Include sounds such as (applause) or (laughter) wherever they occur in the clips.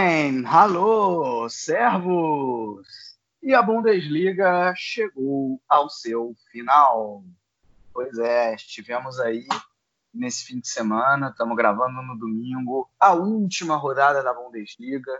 Moin! Hallo, servos! E a Bundesliga chegou ao seu final. Pois é, estivemos aí nesse fim de semana, estamos gravando no domingo, a última rodada da Bundesliga.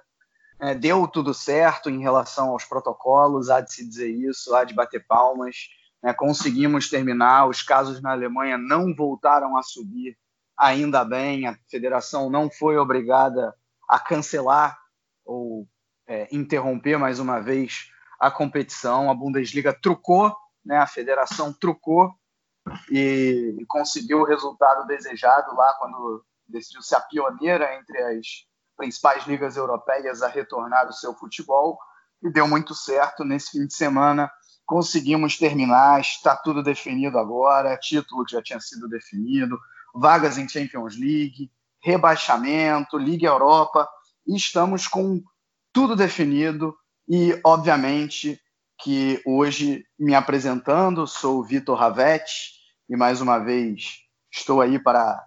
É, deu tudo certo em relação aos protocolos, há de se dizer isso, há de bater palmas. É, conseguimos terminar, os casos na Alemanha não voltaram a subir, ainda bem, a federação não foi obrigada a cancelar ou é, interromper mais uma vez a competição. A Bundesliga trucou, né, a federação trucou e, e conseguiu o resultado desejado lá quando decidiu ser a pioneira entre as principais ligas europeias a retornar o seu futebol. E deu muito certo. Nesse fim de semana. Conseguimos terminar, está tudo definido agora, título que já tinha sido definido, vagas em Champions League, rebaixamento, Liga Europa, estamos com tudo definido e, obviamente, que hoje me apresentando, sou o Vitor Ravetti e mais uma vez estou aí para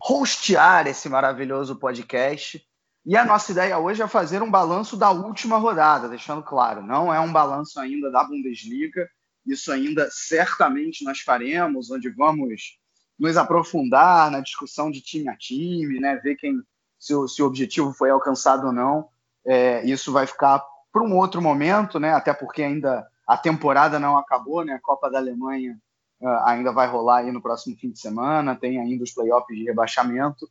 hostear esse maravilhoso podcast. E a nossa ideia hoje é fazer um balanço da última rodada, deixando claro, não é um balanço ainda da Bundesliga, isso ainda certamente nós faremos, onde vamos nos aprofundar na discussão de time a time, né? Ver quem se o, se o objetivo foi alcançado ou não. É, isso vai ficar para um outro momento, né? Até porque ainda a temporada não acabou, né? A Copa da Alemanha uh, ainda vai rolar aí no próximo fim de semana, tem ainda os playoffs de rebaixamento,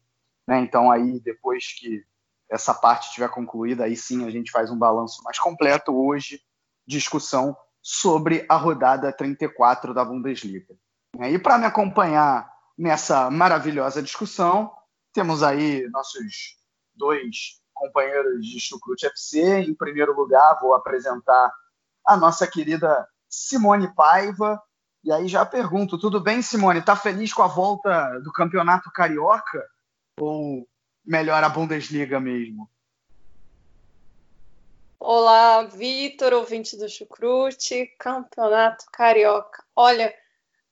né? Então aí depois que essa parte estiver concluída, aí sim a gente faz um balanço mais completo hoje, discussão sobre a rodada 34 da Bundesliga. E para me acompanhar nessa maravilhosa discussão. Temos aí nossos dois companheiros de Chucrute FC. Em primeiro lugar, vou apresentar a nossa querida Simone Paiva. E aí já pergunto, tudo bem, Simone? Tá feliz com a volta do Campeonato Carioca? Ou melhor a Bundesliga mesmo? Olá, Vitor, ouvinte do Chucrute, Campeonato Carioca. Olha,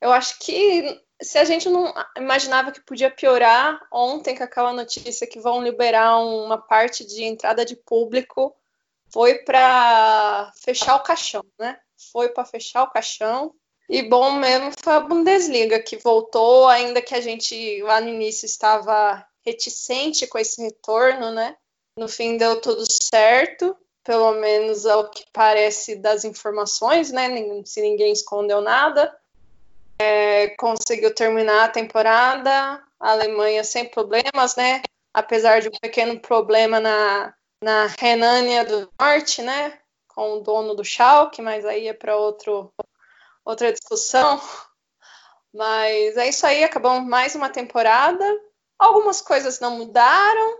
eu acho que se a gente não imaginava que podia piorar ontem com aquela notícia que vão liberar uma parte de entrada de público, foi para fechar o caixão, né? Foi para fechar o caixão. E bom mesmo foi a Bundesliga que voltou, ainda que a gente lá no início estava reticente com esse retorno, né? No fim deu tudo certo, pelo menos ao que parece das informações, né? Se ninguém escondeu nada é, conseguiu terminar a temporada, a Alemanha sem problemas, né? Apesar de um pequeno problema na, na Renânia do Norte, né? Com o dono do Schalke, mas aí é para outra discussão. Mas é isso aí, acabamos mais uma temporada. Algumas coisas não mudaram,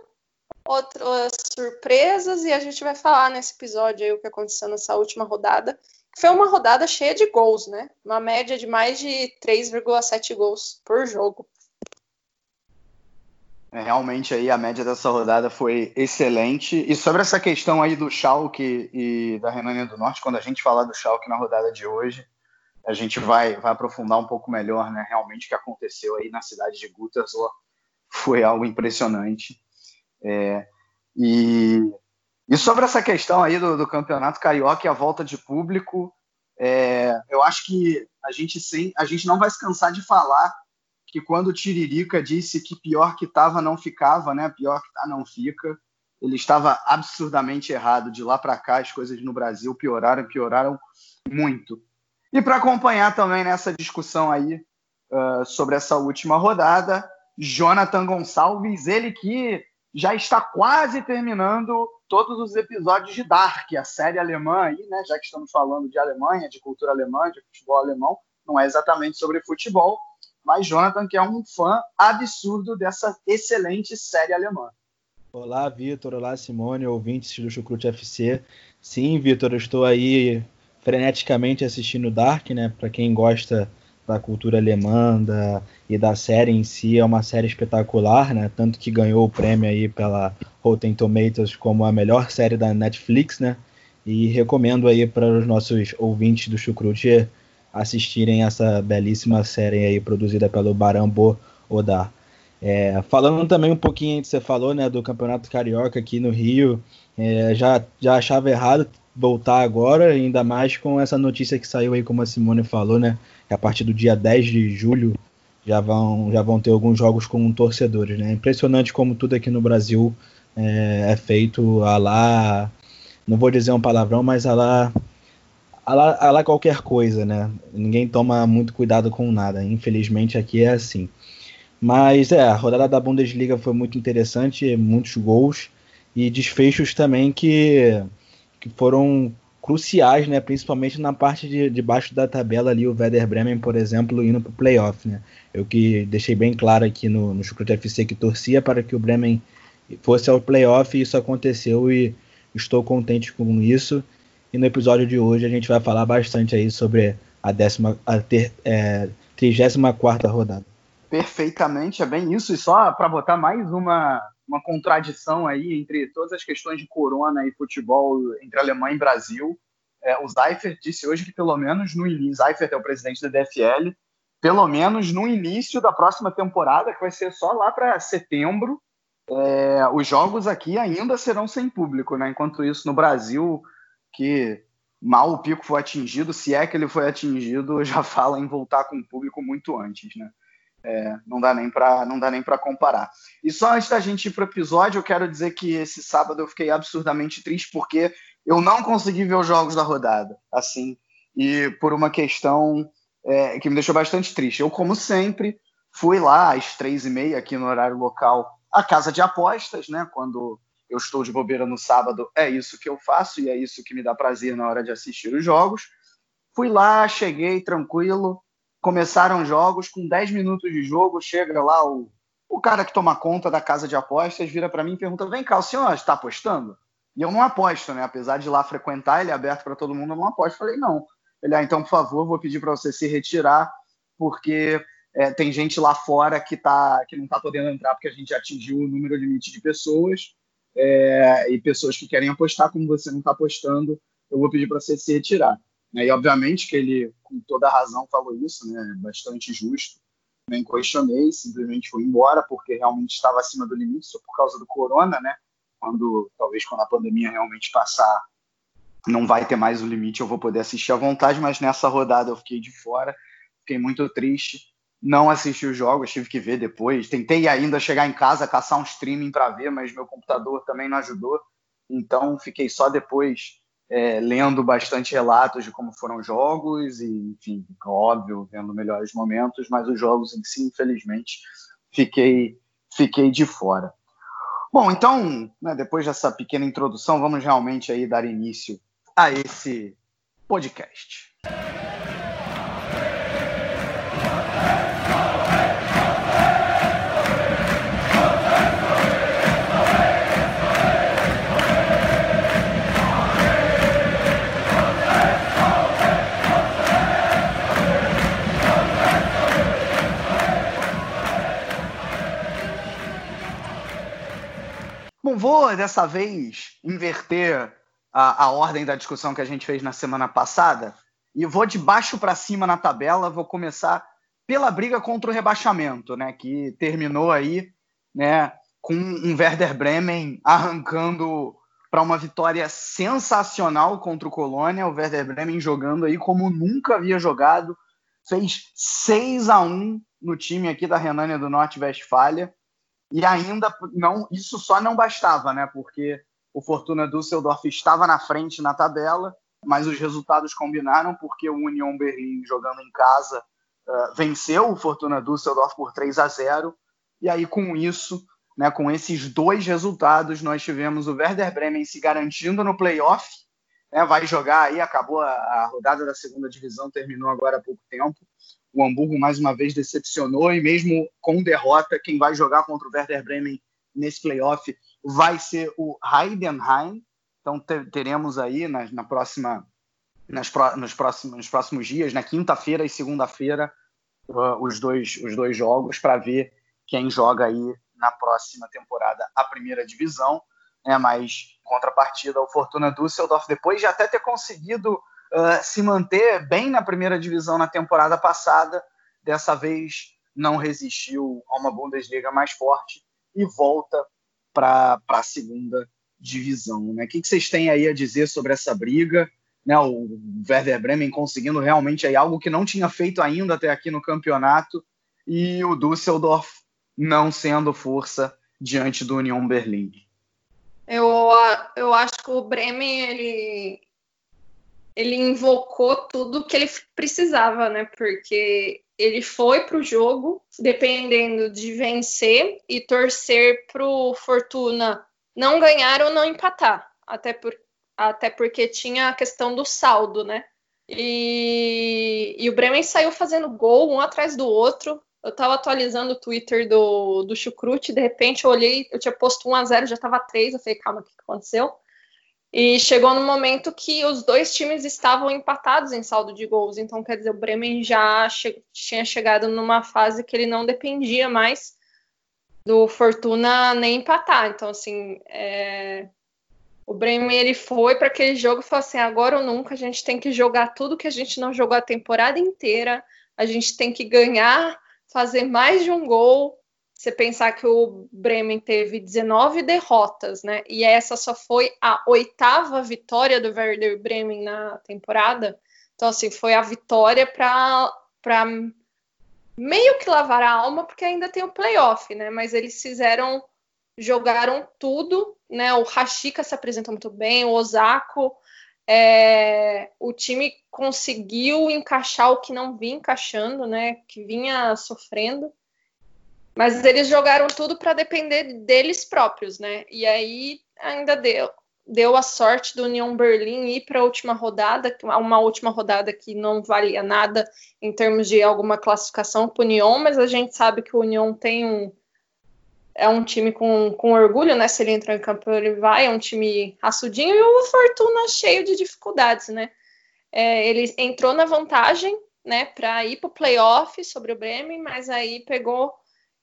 outras surpresas, e a gente vai falar nesse episódio aí o que aconteceu nessa última rodada, foi uma rodada cheia de gols, né? Uma média de mais de 3,7 gols por jogo. É, realmente aí a média dessa rodada foi excelente. E sobre essa questão aí do Schalke e da Renânia do Norte, quando a gente falar do Schalke na rodada de hoje, a gente vai, vai aprofundar um pouco melhor, né? Realmente o que aconteceu aí na cidade de Gütersloh foi algo impressionante. É, e e sobre essa questão aí do, do campeonato carioca e a volta de público, é, eu acho que a gente, sim, a gente não vai se cansar de falar que quando o Tiririca disse que pior que estava não ficava, né? Pior que tá não fica. Ele estava absurdamente errado. De lá para cá as coisas no Brasil pioraram, pioraram muito. E para acompanhar também nessa discussão aí uh, sobre essa última rodada, Jonathan Gonçalves, ele que já está quase terminando todos os episódios de Dark, a série alemã aí, né? Já que estamos falando de Alemanha, de cultura alemã, de futebol alemão, não é exatamente sobre futebol, mas Jonathan, que é um fã absurdo dessa excelente série alemã. Olá, Vitor. Olá, Simone, ouvintes do Chucrute FC. Sim, Vitor, eu estou aí freneticamente assistindo Dark, né? Para quem gosta da cultura alemã da, e da série em si, é uma série espetacular, né? Tanto que ganhou o prêmio aí pela Rotten Tomatoes como a melhor série da Netflix, né? E recomendo aí para os nossos ouvintes do Chucrute assistirem essa belíssima série aí produzida pelo Barambo Odar. É, falando também um pouquinho você falou, né, do Campeonato Carioca aqui no Rio, é, já, já achava errado voltar agora, ainda mais com essa notícia que saiu aí, como a Simone falou, né? Que a partir do dia 10 de julho já vão, já vão ter alguns jogos com torcedores, né? Impressionante como tudo aqui no Brasil é, é feito a lá, não vou dizer um palavrão, mas a lá, a lá, a lá qualquer coisa, né? Ninguém toma muito cuidado com nada. Infelizmente aqui é assim. Mas é, a rodada da Bundesliga foi muito interessante, muitos gols e desfechos também que que foram cruciais, né, principalmente na parte de, de baixo da tabela ali, o Werder Bremen, por exemplo, indo para o playoff. Né? Eu que deixei bem claro aqui no, no Chucrute FC que torcia para que o Bremen fosse ao playoff e isso aconteceu e estou contente com isso. E no episódio de hoje a gente vai falar bastante aí sobre a, décima, a ter, é, 34 rodada. Perfeitamente, é bem isso. E só para botar mais uma, uma contradição aí entre todas as questões de corona e futebol entre Alemanha e Brasil. É, o Seifert disse hoje que pelo menos no início, Seifert é o presidente da DFL, pelo menos no início da próxima temporada, que vai ser só lá para setembro, é, os jogos aqui ainda serão sem público, né? Enquanto isso, no Brasil, que mal o pico foi atingido, se é que ele foi atingido, (laughs) já fala em voltar com o público muito antes, né? É, não dá nem para não dá nem para comparar. E só antes da gente ir para o episódio, eu quero dizer que esse sábado eu fiquei absurdamente triste porque eu não consegui ver os jogos da rodada, assim, e por uma questão é, que me deixou bastante triste. Eu, como sempre, fui lá às três e meia aqui no horário local à casa de apostas, né? Quando eu estou de bobeira no sábado, é isso que eu faço e é isso que me dá prazer na hora de assistir os jogos. Fui lá, cheguei tranquilo, começaram jogos, com 10 minutos de jogo, chega lá o, o cara que toma conta da casa de apostas, vira para mim e pergunta: vem cá, o senhor está apostando? E eu não aposto, né? Apesar de lá frequentar, ele é aberto para todo mundo, eu não aposto. Falei: não. Ele, ah, então, por favor, vou pedir para você se retirar, porque é, tem gente lá fora que, tá, que não está podendo entrar porque a gente atingiu o número limite de pessoas. É, e pessoas que querem apostar, como você não está apostando, eu vou pedir para você se retirar. E obviamente que ele, com toda a razão, falou isso, né? Bastante justo. Nem questionei, simplesmente foi embora, porque realmente estava acima do limite, só por causa do corona, né? Quando, talvez quando a pandemia realmente passar, não vai ter mais o limite, eu vou poder assistir à vontade, mas nessa rodada eu fiquei de fora, fiquei muito triste. Não assisti os jogos, tive que ver depois. Tentei ainda chegar em casa, caçar um streaming para ver, mas meu computador também não ajudou. Então fiquei só depois é, lendo bastante relatos de como foram os jogos e, enfim, óbvio, vendo melhores momentos, mas os jogos em si, infelizmente, fiquei, fiquei de fora. Bom, então, né, depois dessa pequena introdução, vamos realmente aí dar início a esse podcast. Vou dessa vez inverter a, a, ordem da discussão que a gente fez na semana passada e vou de baixo para cima na tabela. Vou começar pela briga contra o rebaixamento, né? Que terminou aí, né? Com um Werder Bremen arrancando para uma vitória sensacional contra o Colônia. O Werder Bremen jogando aí como nunca havia jogado, fez 6 a 1 no time aqui da Renânia do Norte Westfália e ainda não, isso só não bastava, né? Porque o Fortuna Düsseldorf estava na frente na tabela, mas os resultados combinaram porque o Union Berlim jogando em casa uh, venceu o Fortuna Düsseldorf por 3 a 0 e aí com isso Né, com esses dois resultados, nós tivemos o Werder Bremen se garantindo no playoff, né, vai jogar aí, acabou a, a, rodada da segunda divisão, terminou agora há pouco tempo. O Hamburgo mais uma vez decepcionou e mesmo com derrota, quem vai jogar contra o Werder Bremen nesse playoff vai ser o Heidenheim. Então teremos aí na, na próxima, nas, nos, próximos, nos próximos dias, na quinta-feira e segunda-feira, uh, os, dois, os dois jogos para ver quem joga aí na próxima temporada a primeira divisão. Né, mas contrapartida, o Fortuna Düsseldorf, depois de até ter conseguido uh, se manter bem na primeira divisão na temporada passada, dessa vez não resistiu a uma Bundesliga mais forte e volta para a segunda divisão. Né? O que, vocês têm aí a dizer sobre essa briga? Né? O Werder Bremen conseguindo realmente aí algo que não tinha feito ainda até aqui no campeonato e o Düsseldorf não sendo força diante do Union Berlim. Eu, eu acho que o Bremen ele, ele invocou tudo que ele precisava, né? Porque ele foi para o jogo dependendo de vencer e torcer para o Fortuna não ganhar ou não empatar, até, por, até porque tinha a questão do saldo, né? E, e o Bremen saiu fazendo gol um atrás do outro. Eu estava atualizando o Twitter do, do Chucrute, de repente eu olhei, eu tinha posto 1 a 0 já estava 3, eu falei, calma, o que aconteceu? E chegou no momento que os dois times estavam empatados em saldo de gols. Então, quer dizer, o Bremen já che tinha chegado numa fase que ele não dependia mais do Fortuna nem empatar. Então, assim, é... o Bremen ele foi para aquele jogo e falou assim: agora ou nunca, a gente tem que jogar tudo que a gente não jogou a temporada inteira, a gente tem que ganhar, fazer mais de um gol você pensar que o Bremen teve 19 derrotas, né? E essa só foi a oitava vitória do Werder Bremen na temporada. Então, assim, foi a vitória para meio que lavar a alma, porque ainda tem o playoff, né? Mas eles fizeram, jogaram tudo, né? O Rashika se apresentou muito bem, o Osako. É, o time conseguiu encaixar o que não vinha encaixando, né? Que vinha sofrendo. Mas eles jogaram tudo para depender deles próprios, né? E aí ainda deu, deu a sorte do União Berlim ir para a última rodada, uma última rodada que não valia nada em termos de alguma classificação para o União, mas a gente sabe que o União tem um é um time com, com orgulho, né? Se ele entrar em campo, ele vai, é um time raçudinho e o Fortuna cheio de dificuldades, né? É, ele entrou na vantagem, né, para ir para o playoff sobre o Bremen, mas aí pegou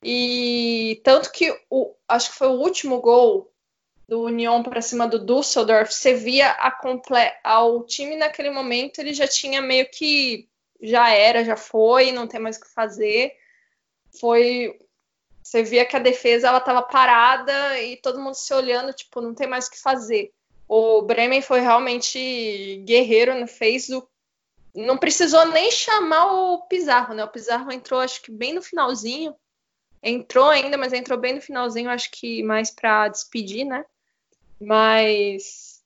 e tanto que o, acho que foi o último gol do União para cima do Düsseldorf, você via a comple ao time naquele momento, ele já tinha meio que já era, já foi, não tem mais o que fazer. Foi você via que a defesa ela estava parada e todo mundo se olhando, tipo, não tem mais o que fazer. O Bremen foi realmente guerreiro, fez o não precisou nem chamar o Pizarro, né? O Pizarro entrou acho que bem no finalzinho entrou ainda, mas entrou bem no finalzinho, acho que mais para despedir, né? Mas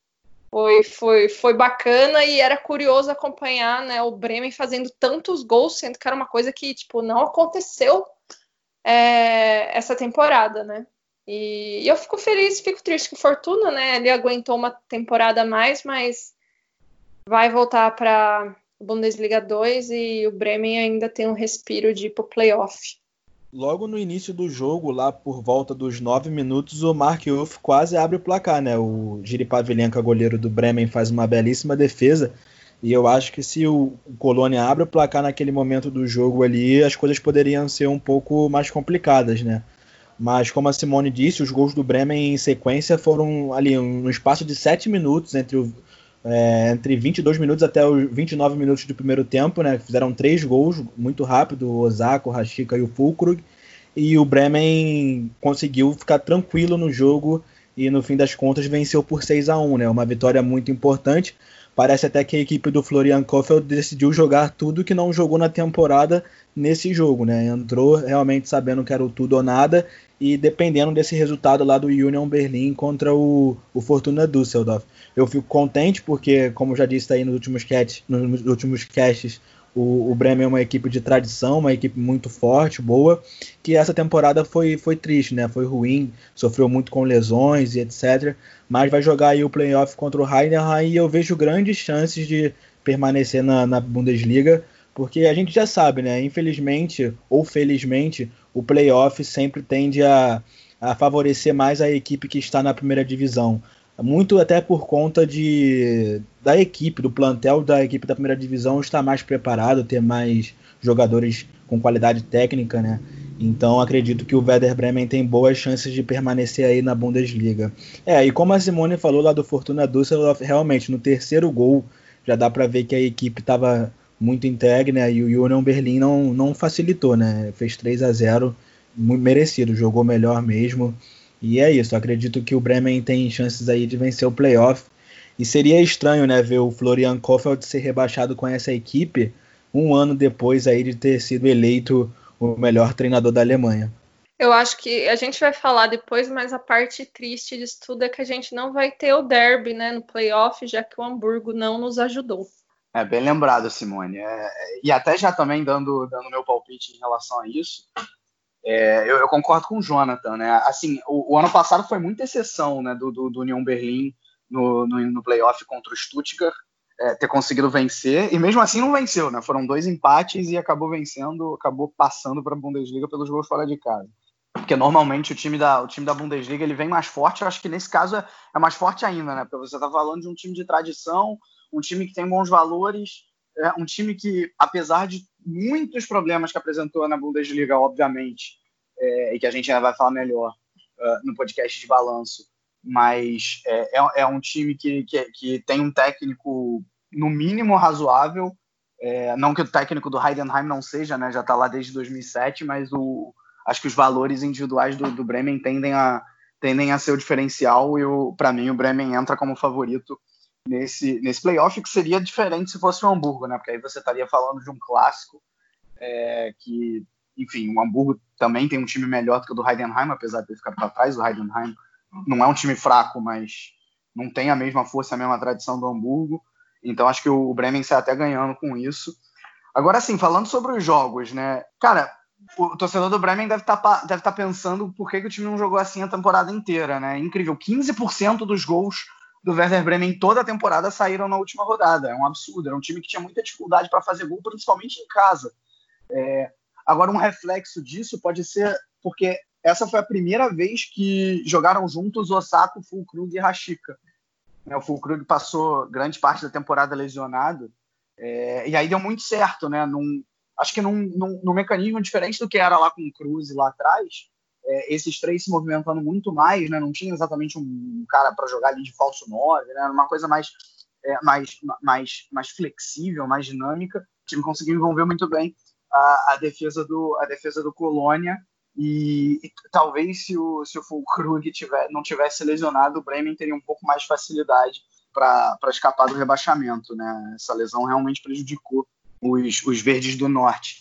foi, foi, foi bacana e era curioso acompanhar né, o Bremen fazendo tantos gols, sendo que era uma coisa que tipo, não aconteceu é, essa temporada, né? E, e, eu fico feliz, fico triste com Fortuna, né? Ele aguentou uma temporada a mais, mas vai voltar para Bundesliga 2 e o Bremen ainda tem um respiro de ir pro playoff. Logo no início do jogo, lá por volta dos nove minutos, o Mark Uff quase abre o placar, né? O Giripavilenka, goleiro do Bremen, faz uma belíssima defesa. E eu acho que se o Colônia abre o placar naquele momento do jogo ali, as coisas poderiam ser um pouco mais complicadas, né? Mas como a Simone disse, os gols do Bremen em sequência foram ali no espaço de sete minutos entre o, é, entre 22 minutos até os 29 minutos do primeiro tempo, né? Fizeram três gols muito rápido, o Osaka, o Rashica e o Fulkrug. E o Bremen conseguiu ficar tranquilo no jogo e no fim das contas venceu por 6 a 1 né? Uma vitória muito importante. Parece até que a equipe do Florian Kofeld decidiu jogar tudo que não jogou na temporada nesse jogo, né? Entrou realmente sabendo que era o tudo ou nada e dependendo desse resultado lá do Union Berlin contra o, o Fortuna Düsseldorf. Eu fico contente porque, como já disse aí nos últimos casts, nos últimos casts, o, o Bremen é uma equipe de tradição, uma equipe muito forte, boa, que essa temporada foi, foi triste, né? Foi ruim, sofreu muito com lesões e etc. Mas vai jogar aí o playoff contra o Heidenheim e eu vejo grandes chances de permanecer na, na Bundesliga, porque a gente já sabe, né? Infelizmente ou felizmente, o playoff sempre tende a, a favorecer mais a equipe que está na primeira divisão muito até por conta de da equipe, do plantel da equipe da primeira divisão estar mais preparado, ter mais jogadores com qualidade técnica, né? Então acredito que o Werder Bremen tem boas chances de permanecer aí na Bundesliga. É, e como a Simone falou lá do Fortuna Düsseldorf, realmente no terceiro gol já dá para ver que a equipe estava muito integre, né? E o Union Berlin não, não facilitou, né? Fez 3 a 0 muito merecido, jogou melhor mesmo. E é isso, acredito que o Bremen tem chances aí de vencer o playoff. E seria estranho, né, ver o Florian Kofeld ser rebaixado com essa equipe um ano depois aí de ter sido eleito o melhor treinador da Alemanha. Eu acho que a gente vai falar depois, mas a parte triste disso tudo é que a gente não vai ter o derby né, no playoff, já que o Hamburgo não nos ajudou. É bem lembrado, Simone. É, e até já também dando, dando meu palpite em relação a isso, é, eu, eu, concordo com o Jonathan, né? Assim, o, o, ano passado foi muita exceção, né, do, do, do União Berlim no, no, no playoff contra o Stuttgart, é, ter conseguido vencer, e mesmo assim não venceu, né? Foram dois empates e acabou vencendo, acabou passando para a Bundesliga pelos gols fora de casa. Porque normalmente o time da, o time da Bundesliga ele vem mais forte, eu acho que nesse caso é, é mais forte ainda, né? Porque você está falando de um time de tradição, um time que tem bons valores, é um time que, apesar de muitos problemas que apresentou na Bundesliga, obviamente, é, e que a gente ainda vai falar melhor uh, no podcast de balanço, mas é, é, é um time que, que, que, tem um técnico, no mínimo, razoável. É, não que o técnico do Heidenheim não seja, né, já está lá desde 2007, mas o, acho que os valores individuais do, do Bremen tendem a, tendem a ser o diferencial e, para mim, o Bremen entra como favorito nesse, nesse playoff, que seria diferente se fosse o Hamburgo, né? Porque aí você estaria falando de um clássico é, que, enfim, o Hamburgo também tem um time melhor do que o do Heidenheim, apesar de ter ficado para trás. O Heidenheim não é um time fraco, mas não tem a mesma força, a mesma tradição do Hamburgo. Então acho que o Bremen sai até ganhando com isso. Agora, assim, falando sobre os jogos, né? Cara, o torcedor do Bremen deve estar tá, deve tá pensando por que, que o time não jogou assim a temporada inteira, né? Incrível. 15% dos gols do Werder Bremen toda a temporada saíram na última rodada. É um absurdo. Era um time que tinha muita dificuldade para fazer gol, principalmente em casa. É... Agora, um reflexo disso pode ser porque essa foi a primeira vez que jogaram juntos Osako, Fulkrug e Rashika. É, o Fulkrug passou grande parte da temporada lesionado, é... e aí deu muito certo, né? Num... acho que num, num, num mecanismo diferente do que era lá com o Cruz lá atrás é, esses três se movimentando muito mais, né? Não tinha exatamente um cara para jogar ali de falso 9, né? Uma coisa mais, é, mais, mais, mais flexível, mais dinâmica. O time conseguiu envolver muito bem a, a defesa do a defesa do Colônia e, e, talvez se o se o Fulkrug tiver, não tivesse lesionado, o Bremen teria um pouco mais de facilidade para escapar do rebaixamento, né? Essa lesão realmente prejudicou os, os verdes do norte.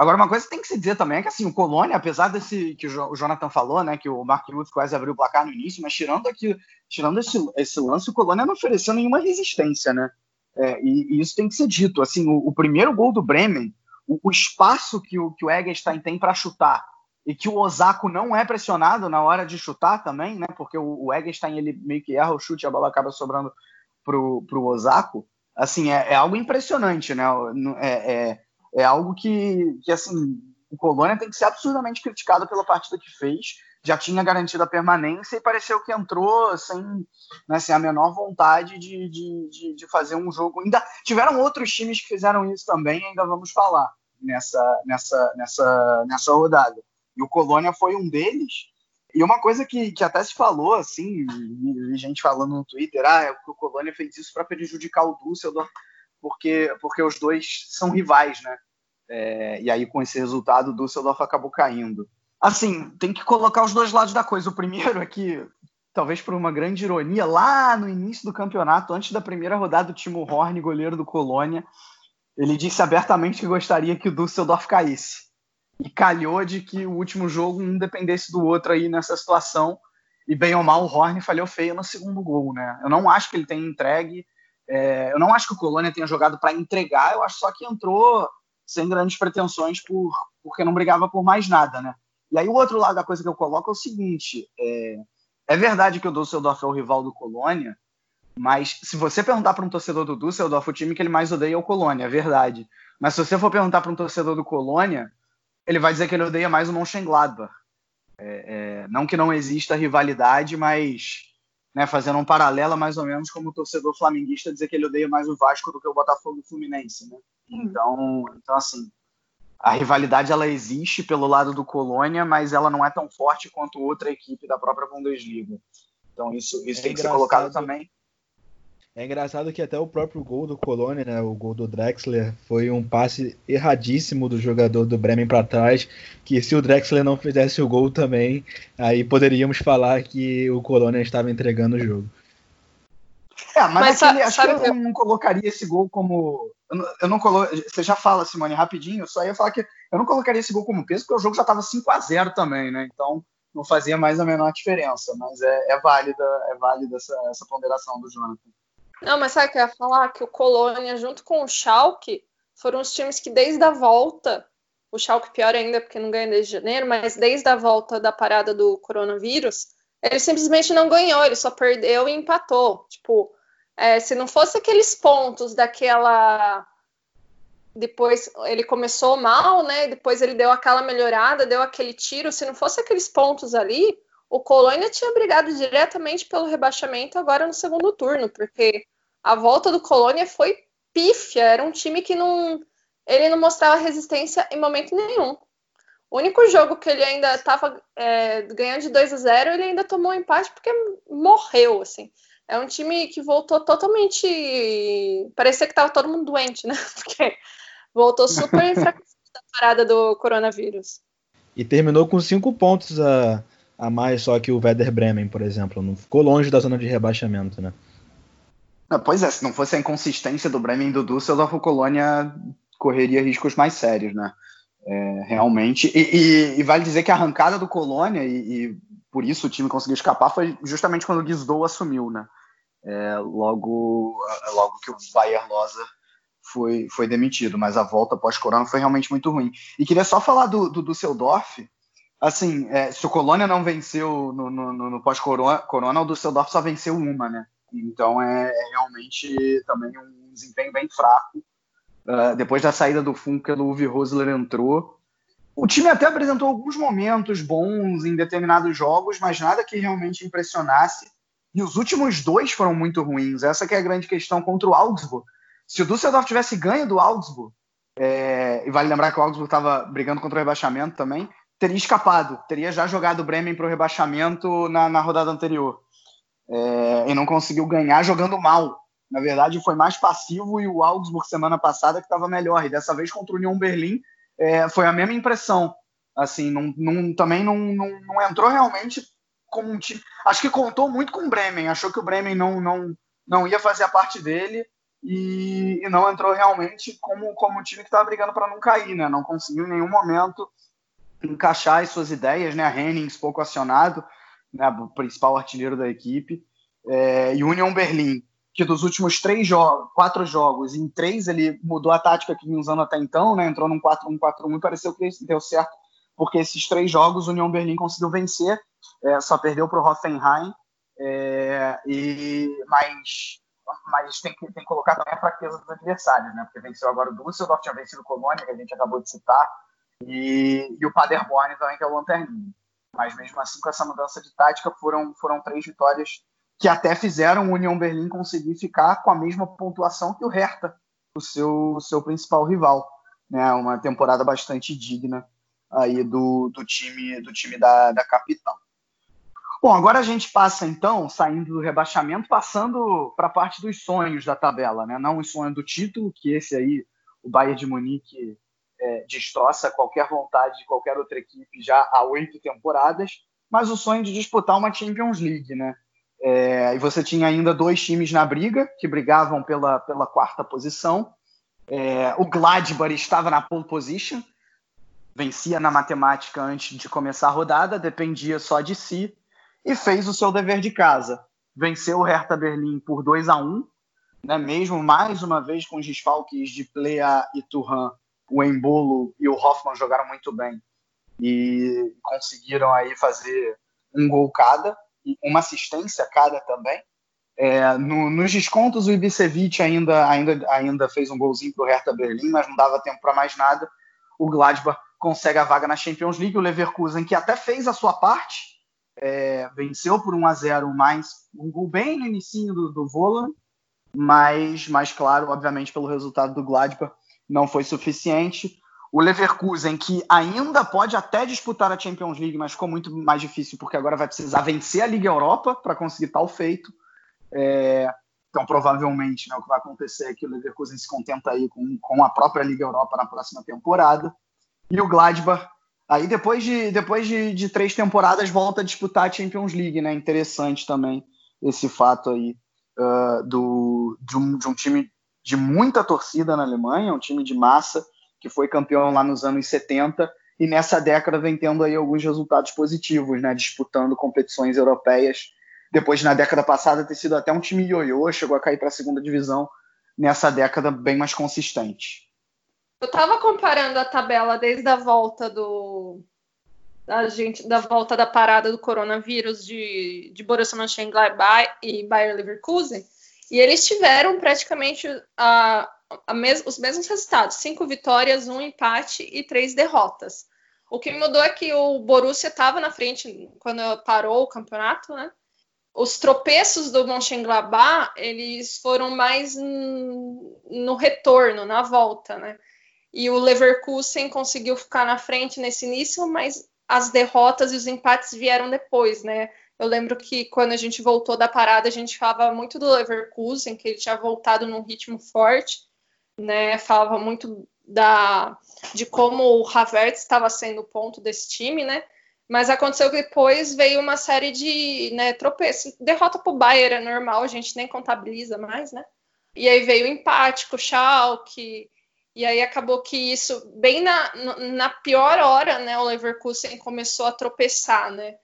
Agora, uma coisa que tem que se dizer também é que assim, o Colônia, apesar desse que o Jonathan falou, né, que o Mark Ruth quase abriu o placar no início, mas tirando aqui, tirando esse, esse lance, o Colônia não ofereceu nenhuma resistência, né? É, e, e, isso tem que ser dito. Assim, o, o primeiro gol do Bremen, o, o, espaço que o, que o Eggestein tem para chutar e que o Osako não é pressionado na hora de chutar também, né? Porque o, o Eggestein ele meio que erra o chute e a bola acaba sobrando pro, pro Osako. Assim, é, é algo impressionante, né? É, é algo que, que assim, o Colônia tem que ser absurdamente criticado pela partida que fez. Já tinha garantido a permanência e pareceu que entrou sem, né, sem a menor vontade de, de, de, fazer um jogo. Ainda tiveram outros times que fizeram isso também, ainda vamos falar nessa, nessa, nessa, nessa rodada. E o Colônia foi um deles. E uma coisa que, que até se falou, assim, gente falando no Twitter, ah, é o Colônia fez isso para prejudicar o Dusseldorf porque, porque os dois são rivais, né? É, e aí, com esse resultado, o Dusseldorf acabou caindo. Assim, tem que colocar os dois lados da coisa. O primeiro é que, talvez por uma grande ironia, lá no início do campeonato, antes da primeira rodada, o Timo Horn, goleiro do Colônia, ele disse abertamente que gostaria que o Dusseldorf caísse. E calhou de que o último jogo um dependesse do outro aí nessa situação. E bem ou mal, o Horn falhou feio no segundo gol, né? Eu não acho que ele tenha entregue É, eu não acho que o Colônia tenha jogado para entregar, eu acho só que entrou sem grandes pretensões por, porque não brigava por mais nada, né? E aí o outro lado da coisa que eu coloco é o seguinte: é, é verdade que o Düsseldorf é o rival do Colônia, mas se você perguntar para um torcedor do Düsseldorf, o time que ele mais odeia é o Colônia, é verdade. Mas se você for perguntar para um torcedor do Colônia, ele vai dizer que ele odeia mais o Mönchengladbach. É, é, não que não exista rivalidade, mas né, fazendo um paralelo mais ou menos como o torcedor flamenguista dizer que ele odeia mais o Vasco do que o Botafogo e o Fluminense, né? Uhum. Então, então assim, a rivalidade ela existe pelo lado do Colônia, mas ela não é tão forte quanto outra equipe da própria Bundesliga. Então isso, isso é tem que ser colocado também. É engraçado que até o próprio gol do Colônia, né, o gol do Drexler, foi um passe erradíssimo do jogador do Bremen para trás, que se o Drexler não fizesse o gol também, aí poderíamos falar que o Colônia estava entregando o jogo. É, mas, mas aquele, acho que eu não colocaria esse gol como. Eu não, eu não colo... Você já fala, Simone, rapidinho, só ia falar que eu não colocaria esse gol como peso, porque o jogo já estava 5 a 0 também, né? Então não fazia mais a menor diferença. Mas é, é válida, é válida essa, essa ponderação do Jonathan. Não, mas sabe o que eu ia falar? Que o Colônia, junto com o Schalke, foram os times que desde a volta, o Schalke pior ainda porque não ganha desde janeiro, mas desde a volta da parada do coronavírus, ele simplesmente não ganhou, ele só perdeu e empatou. Tipo, é, se não fosse aqueles pontos daquela. Depois ele começou mal, né? Depois ele deu aquela melhorada, deu aquele tiro. Se não fosse aqueles pontos ali, o Colônia tinha brigado diretamente pelo rebaixamento agora no segundo turno, porque a volta do Colônia foi pífia, era um time que não ele não mostrava resistência em momento nenhum. O único jogo que ele ainda estava é, ganhando de 2 a 0, ele ainda tomou um empate porque morreu, assim. É um time que voltou totalmente. Parecia que estava todo mundo doente, né? (laughs) Porque voltou super (laughs) enfraquecido da parada do coronavírus. E terminou com cinco pontos a, a mais só que o Werder Bremen, por exemplo. Não ficou longe da zona de rebaixamento, né? pois é, se não fosse a inconsistência do Bremen e do Düsseldorf, o Colônia correria riscos mais sérios, né? É, realmente. E, e, e, vale dizer que a arrancada do Colônia, e, e, por isso o time conseguiu escapar, foi justamente quando o Guizdou assumiu, né? É, logo, logo que o Bayer Loza foi, foi demitido, mas a volta pós-corona foi realmente muito ruim. E queria só falar do, do Düsseldorf, assim, é, se o Colônia não venceu no, no, no pós-corona, o Düsseldorf só venceu uma, né? Então é, é realmente também um desempenho bem fraco. Uh, depois da saída do Funkel, o Uwe Rosler entrou. O time até apresentou alguns momentos bons em determinados jogos, mas nada que realmente impressionasse. E os últimos dois foram muito ruins. Essa é a grande questão contra o Augsburg. Se o Düsseldorf tivesse ganho do Augsburg, é, e vale lembrar que o Augsburg estava brigando contra o rebaixamento também, teria escapado, teria já jogado o Bremen para o rebaixamento na, na, rodada anterior. É, e não conseguiu ganhar jogando mal. Na verdade, foi mais passivo e o Augsburg semana passada que estava melhor. E dessa vez contra o Union Berlim é, foi a mesma impressão. Assim, não, não, também não, não, não, entrou realmente como um time. Acho que contou muito com o Bremen. Achou que o Bremen não, não, não ia fazer a parte dele e, e não entrou realmente como, como um time que estava brigando para não cair, né? Não conseguiu em nenhum momento encaixar as suas ideias, né? Hennings pouco acionado, né? o principal artilheiro da equipe, é, e Union Berlim, que dos últimos três jogos, quatro jogos, em três ele mudou a tática que vinha usando até então, né? Entrou num 4-1-4-1 e pareceu que deu certo, porque esses três jogos Union Berlim conseguiu vencer, é, só perdeu para o Hoffenheim, é, e mas mas tem que, tem que colocar também a fraqueza dos adversários, né? Porque venceu agora o Düsseldorf, tinha vencido o Colônia, que a gente acabou de citar, e, e o Paderborn também, que é o lanterninho. Mas mesmo assim, com essa mudança de tática, foram, foram três vitórias que até fizeram o Union Berlim conseguir ficar com a mesma pontuação que o Hertha, o seu, o seu principal rival. Né? Uma temporada bastante digna aí do, do time do time da, da capital. Bom, agora a gente passa então, saindo do rebaixamento, passando para a parte dos sonhos da tabela, né? Não o sonho do título, que esse aí o Bayern de Munique é, destroça qualquer vontade de qualquer outra equipe já há oito temporadas, mas o sonho de disputar uma Champions League, né? É, e você tinha ainda dois times na briga, que brigavam pela, pela quarta posição. É, o Gladbach estava na pole position, vencia na matemática antes de começar a rodada, dependia só de si, e fez o seu dever de casa. Venceu o Hertha Berlim por 2 a 1 né? mesmo mais uma vez com os desfalques de Plea e Turhan, o Embolo e o Hoffman jogaram muito bem e conseguiram aí fazer um gol cada uma assistência cada também. É, no, nos descontos, o Ibisevic ainda, ainda, ainda fez um golzinho para o Hertha Berlim, mas não dava tempo para mais nada. O Gladbach consegue a vaga na Champions League. O Leverkusen, que até fez a sua parte, é, venceu por 1 a 0 mais um gol bem no início do, do Volan, mas, mas, claro, obviamente, pelo resultado do Gladbach, não foi suficiente. O Leverkusen, que ainda pode até disputar a Champions League, mas ficou muito mais difícil porque agora vai precisar vencer a Liga Europa para conseguir tal feito. É, então, provavelmente, né, o que vai acontecer é que o Leverkusen se contenta aí com, com a própria Liga Europa na próxima temporada. E o Gladbach, aí depois de, depois de, de três temporadas, volta a disputar a Champions League, né? Interessante também esse fato aí uh, do, de um, de um time de muita torcida na Alemanha, um time de massa, que foi campeão lá nos anos 70 e nessa década vem tendo aí alguns resultados positivos, né? Disputando competições europeias depois na década passada ter sido até um time ioiô, chegou a cair para a segunda divisão nessa década bem mais consistente. Eu estava comparando a tabela desde a volta do da gente da volta da parada do coronavírus de, de Borussia Mönchengladbach e Bayer Leverkusen e eles tiveram praticamente a, a mes, os mesmos resultados: cinco vitórias, um empate e três derrotas. O que mudou é que o Borussia estava na frente quando parou o campeonato, né? os tropeços do Mönchengladbach, eles foram mais no retorno, na volta, né? E o Leverkusen conseguiu ficar na frente nesse início, mas as derrotas e os empates vieram depois, né? Eu lembro que quando a gente voltou da parada, a gente falava muito do Leverkusen, que ele tinha voltado num ritmo forte, né? Falava muito da de como o Havertz estava sendo o ponto desse time, né? Mas aconteceu que depois veio uma série de né, tropeços. Derrota para o Bayern é normal, a gente nem contabiliza mais, né? E aí veio o empate com o Schalke. E aí acabou que isso, bem na, na pior hora, né? O Leverkusen começou a tropeçar, né?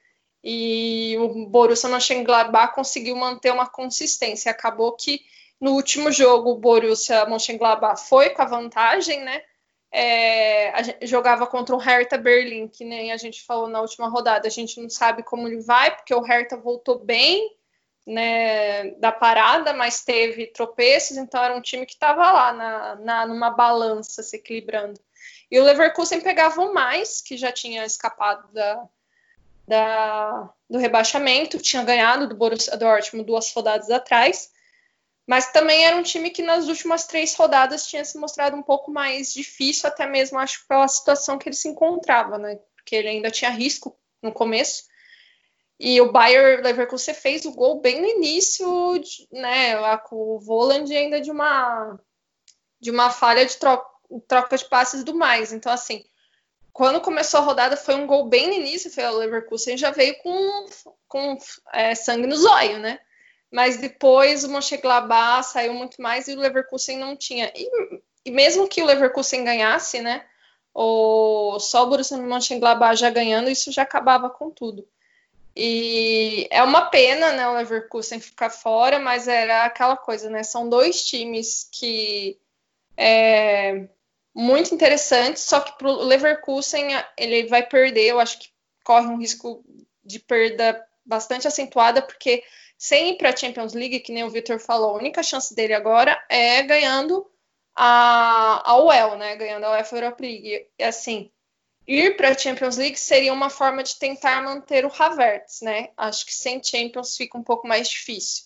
E o Borussia Mönchengladbach conseguiu manter uma consistência. Acabou que no último jogo o Borussia Mönchengladbach foi com a vantagem, né? é, jogava contra o Hertha Berlim, que nem a gente falou na última rodada. A gente não sabe como ele vai, porque o Hertha voltou bem né, da parada, mas teve tropeços, então era um time que estava lá na, na, numa balança se equilibrando. E o Leverkusen pegava o mais, que já tinha escapado da, da, do rebaixamento, tinha ganhado do Borussia Dortmund duas rodadas atrás, mas também era um time que nas últimas três rodadas tinha se mostrado um pouco mais difícil, até mesmo acho pela situação que ele se encontrava, né? Porque ele ainda tinha risco no começo. E o Bayer Leverkusen fez o gol bem no início, né? Lá com o Voland ainda de uma de uma falha de troca, troca de passes do mais. Então, assim, quando começou a rodada foi um gol bem no início, foi o Leverkusen já veio com, com é, sangue no zóio, né? mas depois o Mönchengladbach saiu muito mais e o Leverkusen não tinha. E, e mesmo que o Leverkusen ganhasse, né, o, só o Borussia Mönchengladbach já ganhando, isso já acabava com tudo. E é uma pena, né, o Leverkusen ficar fora, mas era aquela coisa, né, são dois times que é muito interessantes, só que para o Leverkusen ele vai perder, eu acho que corre um risco de perda bastante acentuada, porque sem ir para a Champions League, que nem o Victor falou, a única chance dele agora é ganhando a, a UEL, né? Ganhando a UEFA Europa League. E assim, ir para a Champions League seria uma forma de tentar manter o Havertz, né? Acho que sem Champions fica um pouco mais difícil.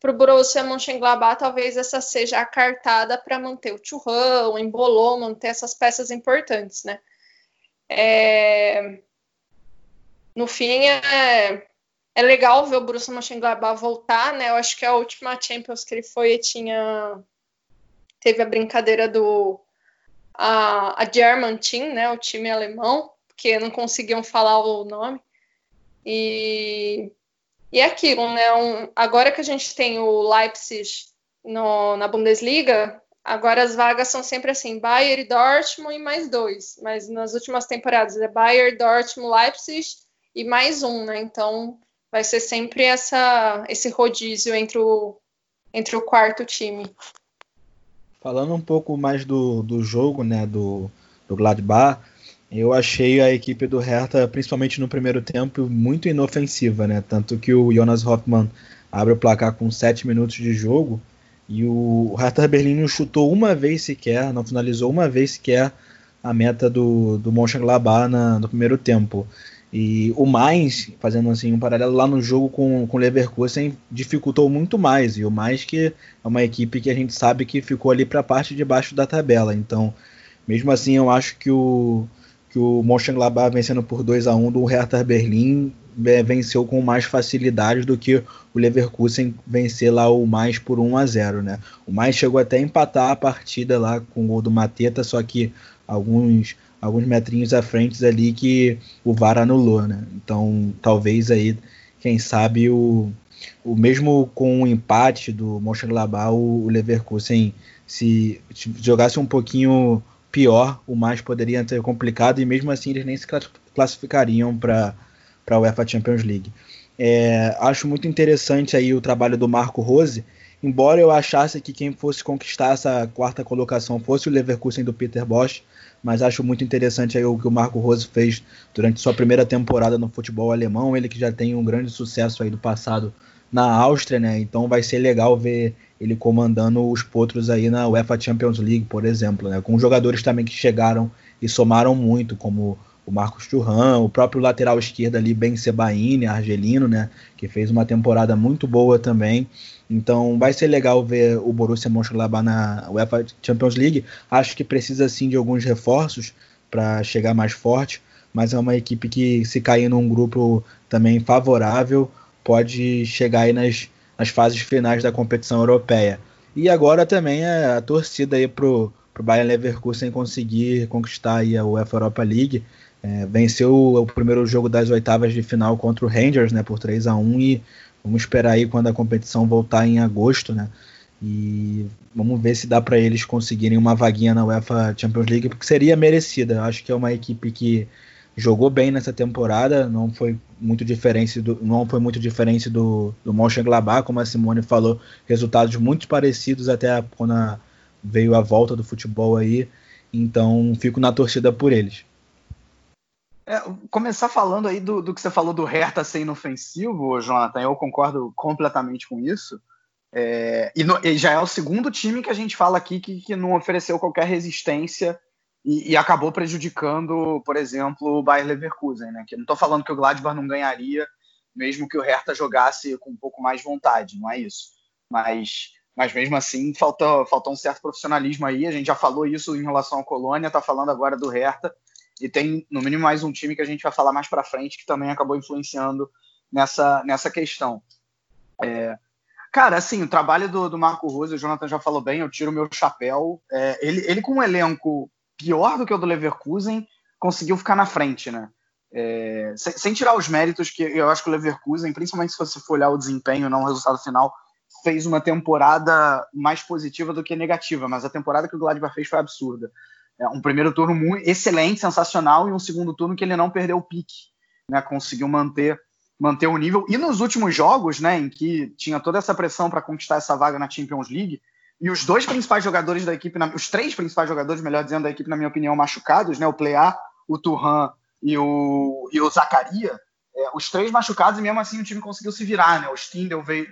Para o Borussia Mönchengladbach, talvez essa seja a cartada para manter o Churrão, o Embolou, manter essas peças importantes, né? É... No fim, é é legal ver o Borussia Mönchengladbach voltar, né? Eu acho que a última Champions que ele foi tinha teve a brincadeira do a, a German Team, né? O time alemão, porque não conseguiam falar o nome. E e é aquilo, né? Um, agora que a gente tem o Leipzig no, na Bundesliga, agora as vagas são sempre assim, Bayern Dortmund e mais dois. Mas nas últimas temporadas é Bayern, Dortmund, Leipzig e mais um, né? Então vai ser sempre essa, esse rodízio entre o, entre o quarto time. Falando um pouco mais do, do jogo, né, do, do Gladbach, eu achei a equipe do Hertha, principalmente no primeiro tempo, muito inofensiva, né? Tanto que o Jonas Hoffmann abre o placar com 7 minutos de jogo e o Hertha Berlim não chutou uma vez sequer, não finalizou uma vez sequer a meta do, do Mönchengladbach no primeiro tempo. E o mais, fazendo assim um paralelo lá no jogo com o Leverkusen, dificultou muito mais. E o mais que é uma equipe que a gente sabe que ficou ali para a parte de baixo da tabela. Então, mesmo assim, eu acho que o, que o Mönchengladbach vencendo por 2 a 1 do Hertha Berlim é, venceu com mais facilidade do que o Leverkusen vencer lá o mais por 1 a 0, né? O mais chegou até a empatar a partida lá com o gol do Mateta, só que alguns alguns metrinhos à frente ali que o VAR anulou, né? Então, talvez aí, quem sabe o, o mesmo com o empate do Mönchengladbach, o, o Leverkusen se jogasse um pouquinho pior, o mais poderia ter complicado e mesmo assim eles nem se classificariam para a UEFA Champions League. É, acho muito interessante aí o trabalho do Marco Rose, embora eu achasse que quem fosse conquistar essa quarta colocação fosse o Leverkusen do Peter Bosch, mas acho muito interessante aí o que o Marco Rose fez durante sua primeira temporada no futebol alemão, ele que já tem um grande sucesso aí do passado na Áustria, né? Então vai ser legal ver ele comandando os potros aí na UEFA Champions League, por exemplo, né? Com jogadores também que chegaram e somaram muito, como o Marcos Churran, o próprio lateral esquerdo ali, Ben Sebaini, argelino, né? Que fez uma temporada muito boa também. Então vai ser legal ver o Borussia Mönchengladbach na UEFA Champions League. Acho que precisa sim de alguns reforços para chegar mais forte, mas é uma equipe que se cair num grupo também favorável, pode chegar aí nas, nas fases finais da competição europeia. E agora também é a torcida aí pro, pro Bayern Leverkusen conseguir conquistar aí a UEFA Europa League. É, venceu o primeiro jogo das oitavas de final contra o Rangers, né, por 3 a 1 e Vamos esperar aí quando a competição voltar em agosto, né? E vamos ver se dá para eles conseguirem uma vaguinha na UEFA Champions League, porque seria merecida. Acho que é uma equipe que jogou bem nessa temporada, não foi muito diferente do, não foi muito diferente do, do Mönchengladbach, como a Simone falou, resultados muito parecidos até quando a, veio a volta do futebol aí. Então, fico na torcida por eles. É, começar falando aí do, do, que você falou do Hertha ser inofensivo, Jonathan, eu concordo completamente com isso. É, e, no, e, já é o segundo time que a gente fala aqui que, que não ofereceu qualquer resistência e, e, acabou prejudicando, por exemplo, o Bayer Leverkusen. Né? Que não estou falando que o Gladbach não ganharia, mesmo que o Hertha jogasse com um pouco mais vontade, não é isso. Mas, mas mesmo assim, falta, falta um certo profissionalismo aí. A gente já falou isso em relação à Colônia, está falando agora do Hertha e tem, no mínimo, mais um time que a gente vai falar mais para frente que também acabou influenciando nessa, nessa questão. É, cara, assim, o trabalho do, do Marco Rose, o Jonathan já falou bem, eu tiro o meu chapéu. É, ele, ele, com um elenco pior do que o do Leverkusen, conseguiu ficar na frente, né? É, sem, sem, tirar os méritos, que eu acho que o Leverkusen, principalmente se você for olhar o desempenho, não o resultado final, fez uma temporada mais positiva do que negativa, mas a temporada que o Gladbach fez foi absurda. É um primeiro turno muito excelente, sensacional, e um segundo turno que ele não perdeu o pique, né? Conseguiu manter manter o nível. E nos últimos jogos, né, em que tinha toda essa pressão para conquistar essa vaga na Champions League, e os dois principais jogadores da equipe, os três principais jogadores, melhor dizendo, da equipe, na minha opinião, machucados, né, o Plea, o Turhan e o, e o Zacaria, é, os três machucados, e mesmo assim o time conseguiu se virar, né, o Stindl veio,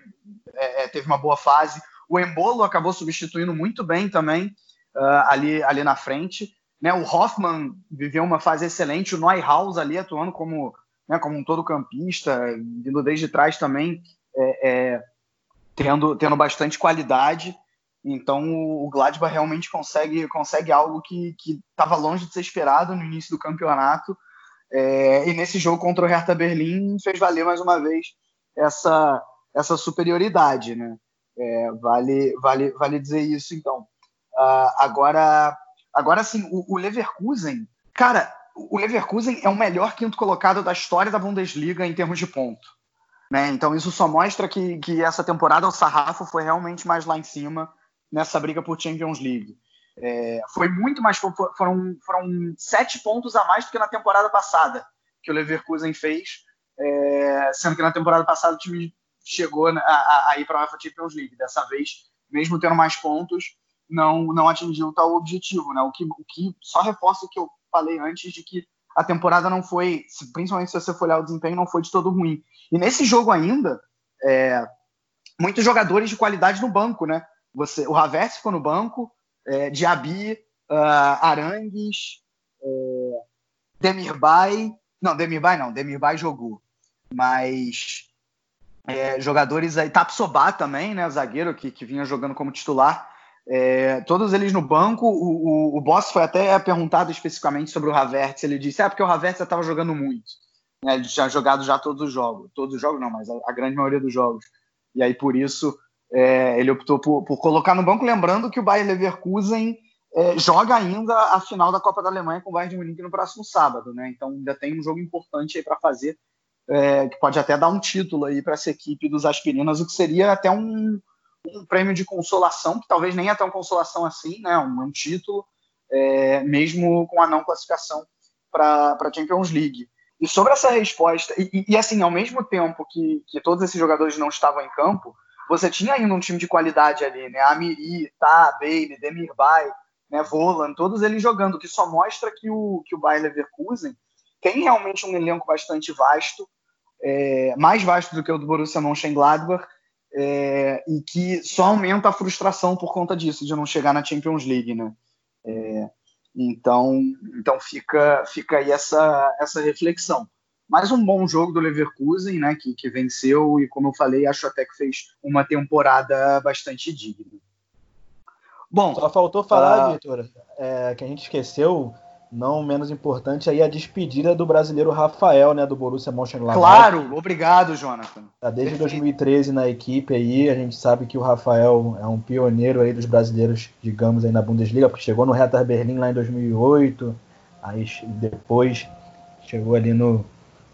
é, é teve uma boa fase, o Embolo acabou substituindo muito bem também, uh, ali, ali na frente. Né, o Hoffman viveu uma fase excelente, o Neuhaus ali atuando como, né, como um todo campista, vindo desde trás também, é, é, tendo, tendo bastante qualidade. Então o Gladbach realmente consegue, consegue algo que estava longe de ser esperado no início do campeonato. É, e nesse jogo contra o Hertha Berlim fez valer mais uma vez essa, essa superioridade. Né? É, vale, vale, vale dizer isso então. Uh, agora, agora sim, o, o, Leverkusen, cara, o Leverkusen é o melhor quinto colocado da história da Bundesliga em termos de ponto. Né? Então isso só mostra que, que essa temporada o sarrafo foi realmente mais lá em cima nessa briga por Champions League. É, foi muito mais, foram, foram sete pontos a mais do que na temporada passada que o Leverkusen fez, é, sendo que na temporada passada o time chegou a, a, a ir para a UEFA Champions League. Dessa vez, mesmo tendo mais pontos, não, não atingiu tal objetivo, né? O que, o que só reforça o que eu falei antes de que a temporada não foi, principalmente se você for olhar o desempenho, não foi de todo ruim. E nesse jogo ainda, é, muitos jogadores de qualidade no banco, né? Você, o Havertz ficou no banco, é, Diaby, uh, Arangues, é, Demirbay, não, Demirbay não, Demirbay jogou, mas é, jogadores aí, Tapsobá também, né, zagueiro que, que vinha jogando como titular, é, todos eles no banco, o, o, o Boss foi até perguntado especificamente sobre o Havertz, ele disse, é porque o Havertz estava jogando muito, né, ele tinha jogado já todos os jogos, todos os jogos não, mas a, a grande maioria dos jogos, e aí por isso é, ele optou por, por, colocar no banco, lembrando que o Bayer Leverkusen é, joga ainda a final da Copa da Alemanha com o Bayern de Munique no próximo sábado, né? Então ainda tem um jogo importante aí para fazer, é, que pode até dar um título aí para essa equipe dos Aspirinas, o que seria até um, um, prêmio de consolação, que talvez nem até uma consolação assim, né? Um, um título, é, mesmo com a não classificação para a Champions League. E sobre essa resposta, e, e, assim, ao mesmo tempo que, que todos esses jogadores não estavam em campo, você tinha ainda um time de qualidade ali, né? Amiri, Tá, Bailey, Demirbay, né, Volan, todos eles jogando, que só mostra que o, que o Bayer Leverkusen tem realmente um elenco bastante vasto, é, mais vasto do que o do Borussia Mönchengladbach, é, e que só aumenta a frustração por conta disso, de não chegar na Champions League, né? É, então, então fica, fica aí essa, essa reflexão. Mais um bom jogo do Leverkusen, né, que, que venceu e, como eu falei, acho até que fez uma temporada bastante digna. Bom, só faltou falar, uh... Vitor, é, que a gente esqueceu, não menos importante, aí a despedida do brasileiro Rafael, né, do Borussia Mönchengladbach. Claro, obrigado, Jonathan. Tá desde Perfeito. 2013 na equipe aí, a gente sabe que o Rafael é um pioneiro aí dos brasileiros, digamos, aí na Bundesliga, porque chegou no Hertha Berlim lá em 2008, aí depois chegou ali no,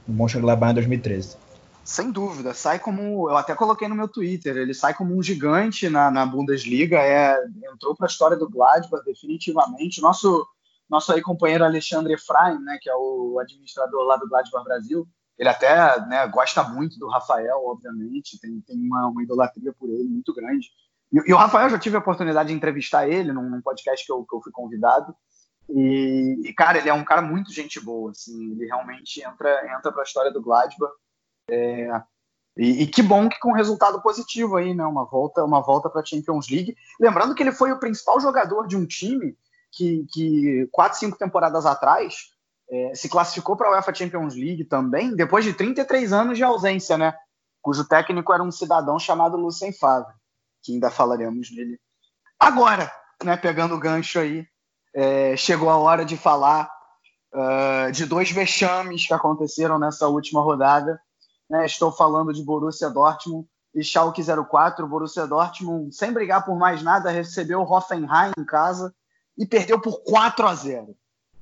no Mönchengladbach em 2013. Sem dúvida, sai como. Eu até coloquei no meu Twitter, ele sai como um gigante na, na Bundesliga, é, entrou para a história do Gladbach, definitivamente. Nosso, nosso aí companheiro Alexandre Efraim, né, que é o administrador lá do Gladbach Brasil, ele até né, gosta muito do Rafael, obviamente, tem, tem uma, uma idolatria por ele muito grande. E, e, o Rafael, já tive a oportunidade de entrevistar ele num, num podcast que eu, que eu fui convidado. E, e, cara, ele é um cara muito gente boa, assim, ele realmente entra, entra para a história do Gladbach. É, e, e, que bom que com resultado positivo aí, né? Uma volta, uma volta para a Champions League. Lembrando que ele foi o principal jogador de um time que, que quatro, cinco temporadas atrás é, se classificou para a UEFA Champions League também, depois de 33 anos de ausência, né? Cujo técnico era um cidadão chamado Lucien Favre, que ainda falaremos dele. Agora, né? Pegando o gancho aí, é, chegou a hora de falar uh, de dois vexames que aconteceram nessa última rodada né? Estou falando de Borussia Dortmund e Schalke 04. Borussia Dortmund, sem brigar por mais nada, recebeu o Hoffenheim em casa e perdeu por 4 a 0.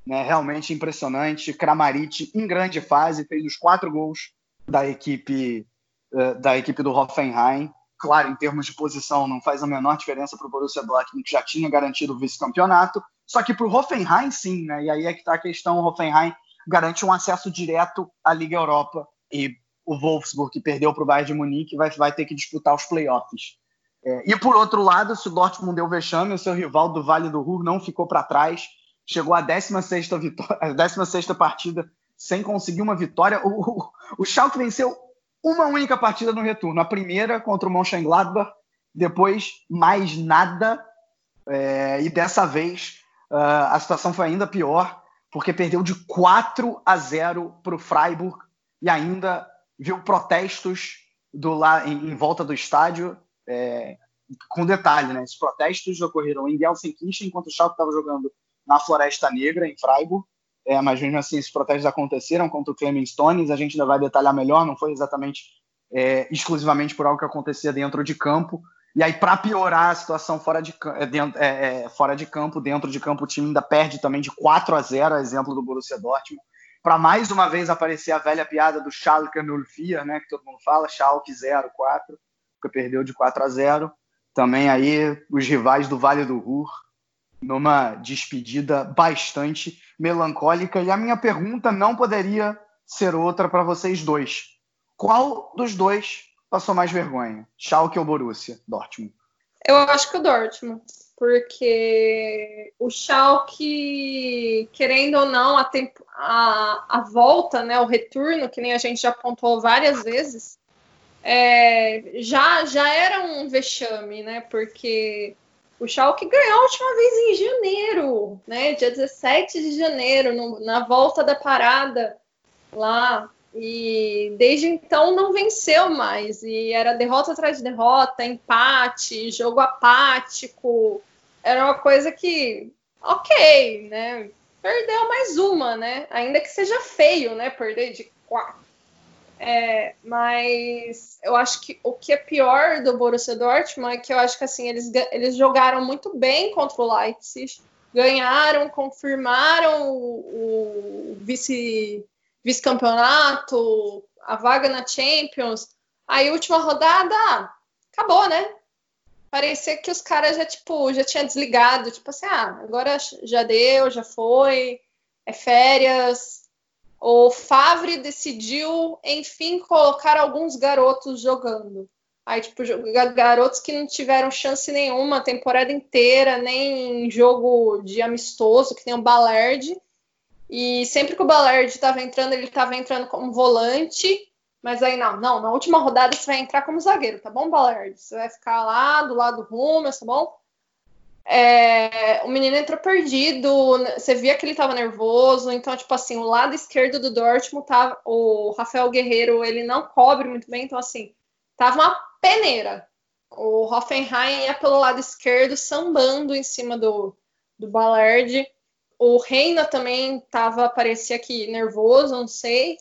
Né? Realmente impressionante. Kramaric em grande fase, fez os quatro gols da equipe uh, da equipe do Hoffenheim. Claro, em termos de posição, não faz a menor diferença para o Borussia Dortmund, que já tinha garantido o vice-campeonato. Só que para o Hoffenheim, sim, né? E aí é que está a questão: o Hoffenheim garante um acesso direto à Liga Europa. E o Wolfsburg, que perdeu para o Bayern de Munique, vai, vai ter que disputar os playoffs. É, e por outro lado, se o Dortmund deu vexame, o seu rival do Vale do Ruhr não ficou para trás, chegou à 16ª, vitória, 16 partida sem conseguir uma vitória. O, o, o Schalke venceu uma única partida no retorno, a primeira contra o Mönchengladbach, depois mais nada, é, e dessa vez uh, a situação foi ainda pior, porque perdeu de 4 a 0 para o Freiburg e ainda viu protestos do lá em, em volta do estádio, é, com detalhe, né? Esses protestos ocorreram em Gelsenkirchen, enquanto o Schalke estava jogando na Floresta Negra, em Freiburg. É, mas mesmo assim, esses protestos aconteceram contra o Clemens Stones. A gente ainda vai detalhar melhor, não foi exatamente é, exclusivamente por algo que acontecia dentro de campo. E aí, para piorar a situação fora de, é, dentro, é, é, fora de campo, dentro de campo, o time ainda perde também de 4 a 0, exemplo do Borussia Dortmund para mais uma vez aparecer a velha piada do Schalke 04, né, que todo mundo fala, Schalke 04, que perdeu de 4 a 0. Também aí os rivais do Vale do Ruhr, numa despedida bastante melancólica. E a minha pergunta não poderia ser outra para vocês dois. Qual dos dois passou mais vergonha? Schalke ou Borussia? Dortmund? Eu acho que o Dortmund, porque o Schalke, querendo ou não, a, tempo, a, a volta, né, o retorno, que nem a gente já pontuou várias vezes, é, já, já era um vexame, né? Porque o Schalke ganhou a última vez em janeiro, né? Dia 17 de janeiro, no, na volta da parada lá. E desde então não venceu mais. E era derrota atrás de derrota, empate, jogo apático. Era uma coisa que, ok, né? Perdeu mais uma, né? Ainda que seja feio, né? Perder de quatro é, mas eu acho que o que é pior do Borussia Dortmund é que eu acho que assim eles, eles jogaram muito bem contra o Leipzig, ganharam, confirmaram o, o vice vice-campeonato, a vaga na Champions. Aí última rodada, acabou, né? Parecia que os caras já tipo já tinha desligado, tipo assim, ah, agora já deu, já foi, é férias, o Favre decidiu, enfim, colocar alguns garotos jogando. Aí, tipo, garotos que não tiveram chance nenhuma a temporada inteira, nem em jogo de amistoso, que nem o Ballard. E sempre que o Ballard estava entrando, ele estava entrando como volante. Mas aí, não, não, na última rodada você vai entrar como zagueiro, tá bom, Ballard? Você vai ficar lá do lado do rumo, tá bom? É, o menino entrou perdido, você via que ele estava nervoso, então, tipo assim, o lado esquerdo do Dortmund tava, o Rafael Guerreiro, ele não cobre muito bem, então, assim, tava uma peneira. O Hoffenheim ia pelo lado esquerdo, sambando em cima do, do Ballard. O Reina também tava, parecia que nervoso, não sei.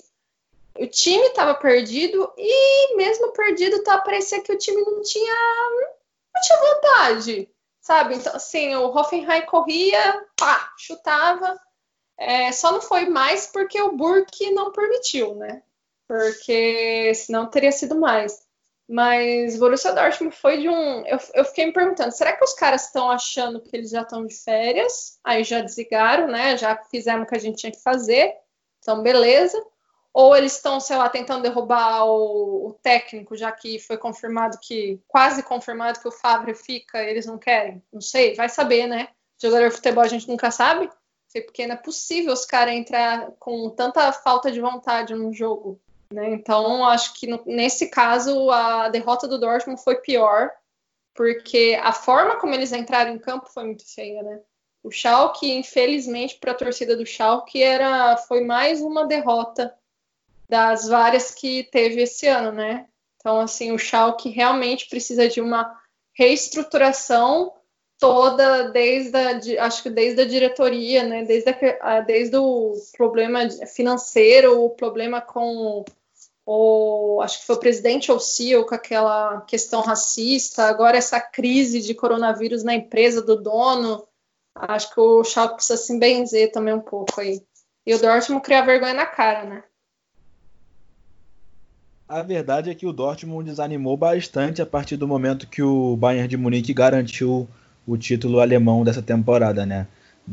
O time tava perdido e mesmo perdido, tá, parecia que o time não tinha, não tinha vontade sabe? Então, assim, o Hoffenheim corria, pá, chutava. É, só não foi mais porque o Burke não permitiu, né? Porque senão teria sido mais. Mas Borussia Dortmund foi de um. Eu, eu fiquei me perguntando: será que os caras estão achando que eles já estão de férias? Aí já desligaram, né? Já fizemos o que a gente tinha que fazer. Então, beleza ou eles estão, sei lá, tentando derrubar o, o, técnico, já que foi confirmado que, quase confirmado que o Fábio fica, eles não querem. Não sei, vai saber, né? Jogador de futebol a gente nunca sabe, porque não é possível os caras entrar com tanta falta de vontade no jogo. Né? Então, acho que nesse caso a derrota do Dortmund foi pior, porque a forma como eles entraram em campo foi muito feia, né? O Schalke, infelizmente, para a torcida do Schalke, era, foi mais uma derrota das várias que teve esse ano, né? Então, assim, o Schalke realmente precisa de uma reestruturação toda desde a, acho que desde a diretoria, né? Desde, a, desde o problema financeiro, o problema com o acho que foi o presidente ou CEO com aquela questão racista, agora essa crise de coronavírus na empresa do dono, acho que o Schalke precisa se benzer também um pouco aí. E o Dortmund criar vergonha na cara, né? A verdade é que o Dortmund desanimou bastante a partir do momento que o Bayern de Munique garantiu o título alemão dessa temporada, né?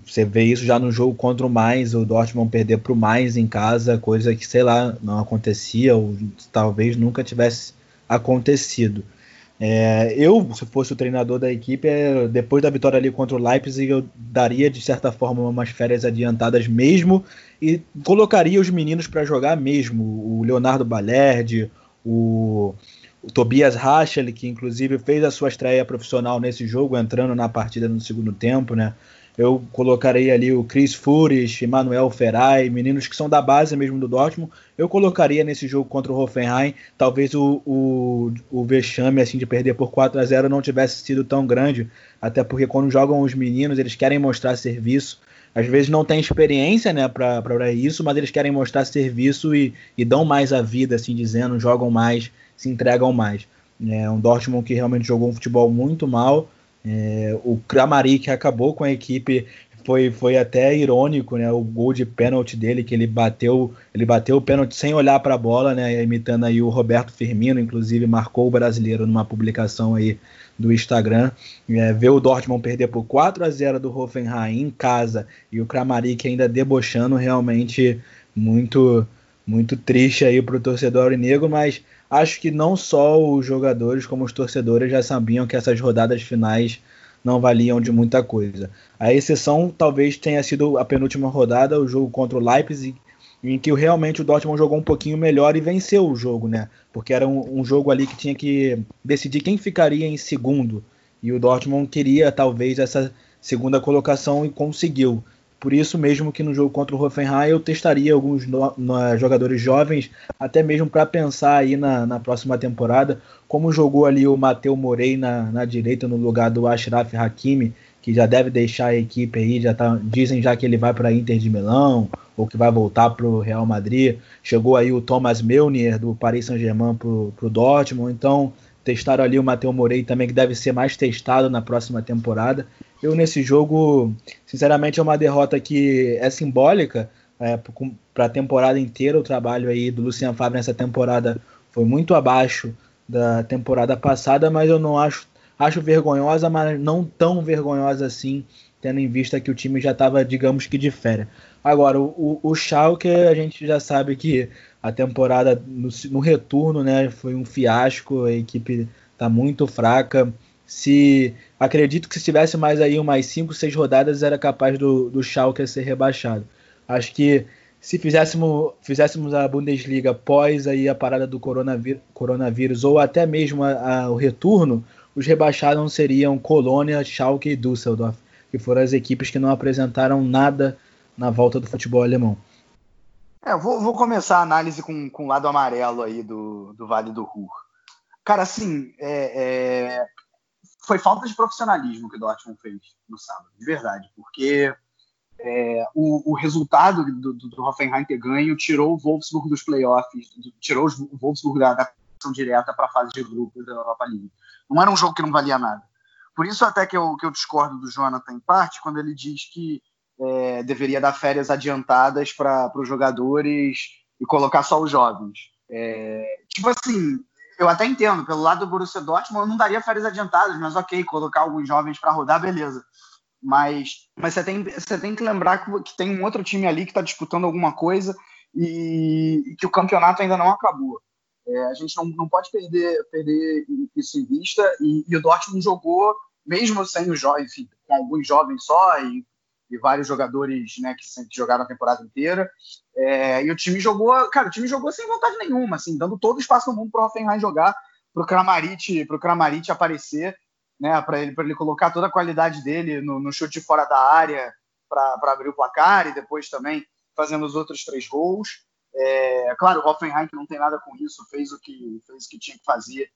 Você vê isso já no jogo contra o Mainz, o Dortmund perder para o Mainz em casa, coisa que, sei lá, não acontecia ou talvez nunca tivesse acontecido. É, eu, se fosse o treinador da equipe, é, depois da vitória ali contra o Leipzig, eu daria de certa forma umas férias adiantadas mesmo e colocaria os meninos para jogar mesmo. O Leonardo Balerdi, o, o Tobias Rachel, que inclusive fez a sua estreia profissional nesse jogo, entrando na partida no segundo tempo, né? Eu colocarei ali o Chris Fures, Emmanuel Ferrari, meninos que são da base mesmo do Dortmund. Eu colocaria nesse jogo contra o Hoffenheim. Talvez o, o, o vexame assim, de perder por 4 a 0 não tivesse sido tão grande. Até porque quando jogam os meninos, eles querem mostrar serviço. Às vezes não tem experiência né, para isso, mas eles querem mostrar serviço e, e dão mais a vida, assim dizendo, jogam mais, se entregam mais. É um Dortmund que realmente jogou um futebol muito mal é, o Kramaric acabou com a equipe, foi, foi até irônico, né? O gol de pênalti dele, que ele bateu, ele bateu o pênalti sem olhar para a bola, né? Imitando aí o Roberto Firmino, inclusive marcou o brasileiro numa publicação aí do Instagram. É, ver o Dortmund perder por 4 a 0 do Hoffenheim em casa e o Kramaric ainda debochando realmente muito muito triste aí para o torcedor negro, mas acho que não só os jogadores, como os torcedores já sabiam que essas rodadas finais não valiam de muita coisa. A exceção talvez tenha sido a penúltima rodada, o jogo contra o Leipzig, em que realmente o Dortmund jogou um pouquinho melhor e venceu o jogo, né? Porque era um, um jogo ali que tinha que decidir quem ficaria em segundo. E o Dortmund queria talvez essa segunda colocação e conseguiu. Por isso mesmo que no jogo contra o Hoffenheim eu testaria alguns no, no, jogadores jovens, até mesmo para pensar aí na, na, próxima temporada, como jogou ali o Mateu Morei na, na direita no lugar do Ashraf Hakimi, que já deve deixar a equipe aí, já tá, dizem já que ele vai para Inter de Milão ou que vai voltar para o Real Madrid. Chegou aí o Thomas Meunier do Paris Saint-Germain para o Dortmund, então testaram ali o Mateu Morei também, que deve ser mais testado na próxima temporada. Eu, nesse jogo, sinceramente, é uma derrota que é simbólica é, para a temporada inteira. O trabalho aí do Lucian Favre nessa temporada foi muito abaixo da temporada passada, mas eu não acho, acho vergonhosa, mas não tão vergonhosa assim, tendo em vista que o time já estava, digamos que, de férias. Agora, o, o Schalke, a gente já sabe que a temporada no, no retorno né, foi um fiasco, a equipe está muito fraca. Se acredito que se tivesse mais aí umas 5, 6 rodadas, era capaz do, do Schalke ser rebaixado. Acho que se fizéssemos, fizéssemos a Bundesliga após aí a parada do coronavírus, coronavírus ou até mesmo a, a, o retorno, os rebaixados seriam Colônia, Schalke e Düsseldorf, que foram as equipes que não apresentaram nada na volta do futebol alemão. É, vou, vou, começar a análise com, com o lado amarelo aí do, do Vale do Ruhr. Cara, assim, é, é, foi falta de profissionalismo que o Dortmund fez no sábado, de verdade, porque é, o, o, resultado do, do, do, Hoffenheim ter ganho tirou o Wolfsburg dos playoffs, tirou o Wolfsburg da, da direta para a fase de grupos da Europa League. Não era um jogo que não valia nada. Por isso até que eu, que eu discordo do Jonathan em parte, quando ele diz que é, deveria dar férias adiantadas para os jogadores e colocar só os jovens. É, tipo assim, eu até entendo, pelo lado do Borussia Dortmund, eu não daria férias adiantadas, mas ok, colocar alguns jovens para rodar, beleza. Mas, mas você, tem, você tem que lembrar que, que tem um outro time ali que está disputando alguma coisa e, e, que o campeonato ainda não acabou. É, a gente não, não pode perder, perder isso em vista. E, e o Dortmund jogou, mesmo sem os jovens, enfim, com alguns jovens só e e vários jogadores né, que, jogaram a temporada inteira. É, e o time jogou, cara, o time jogou sem vontade nenhuma, assim, dando todo o espaço no mundo para o Hoffenheim jogar, para o Kramaric, Kramaric aparecer, né, para ele, ele colocar toda a qualidade dele no, no chute fora da área para abrir o placar e depois também fazendo os outros três gols. É, claro, o Hoffenheim, que não tem nada com isso, fez o que, fez o que tinha que fazer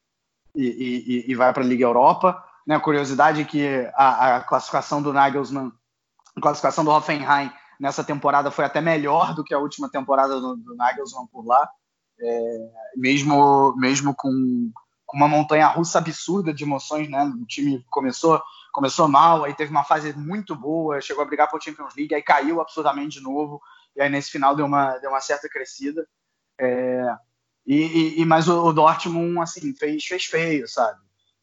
e, e, e vai para a Liga Europa. Né, a curiosidade é que a, a classificação do Nagelsmann a classificação do Hoffenheim nessa temporada foi até melhor do que a última temporada do, do Nagelsmann por lá, é, mesmo, mesmo com, uma montanha russa absurda de emoções, né? O time começou, começou mal, aí teve uma fase muito boa, chegou a brigar por Champions League, aí caiu absurdamente de novo, e aí nesse final deu uma, deu uma certa crescida. É, e, e, mas o, o Dortmund, assim, fez, fez feio, sabe?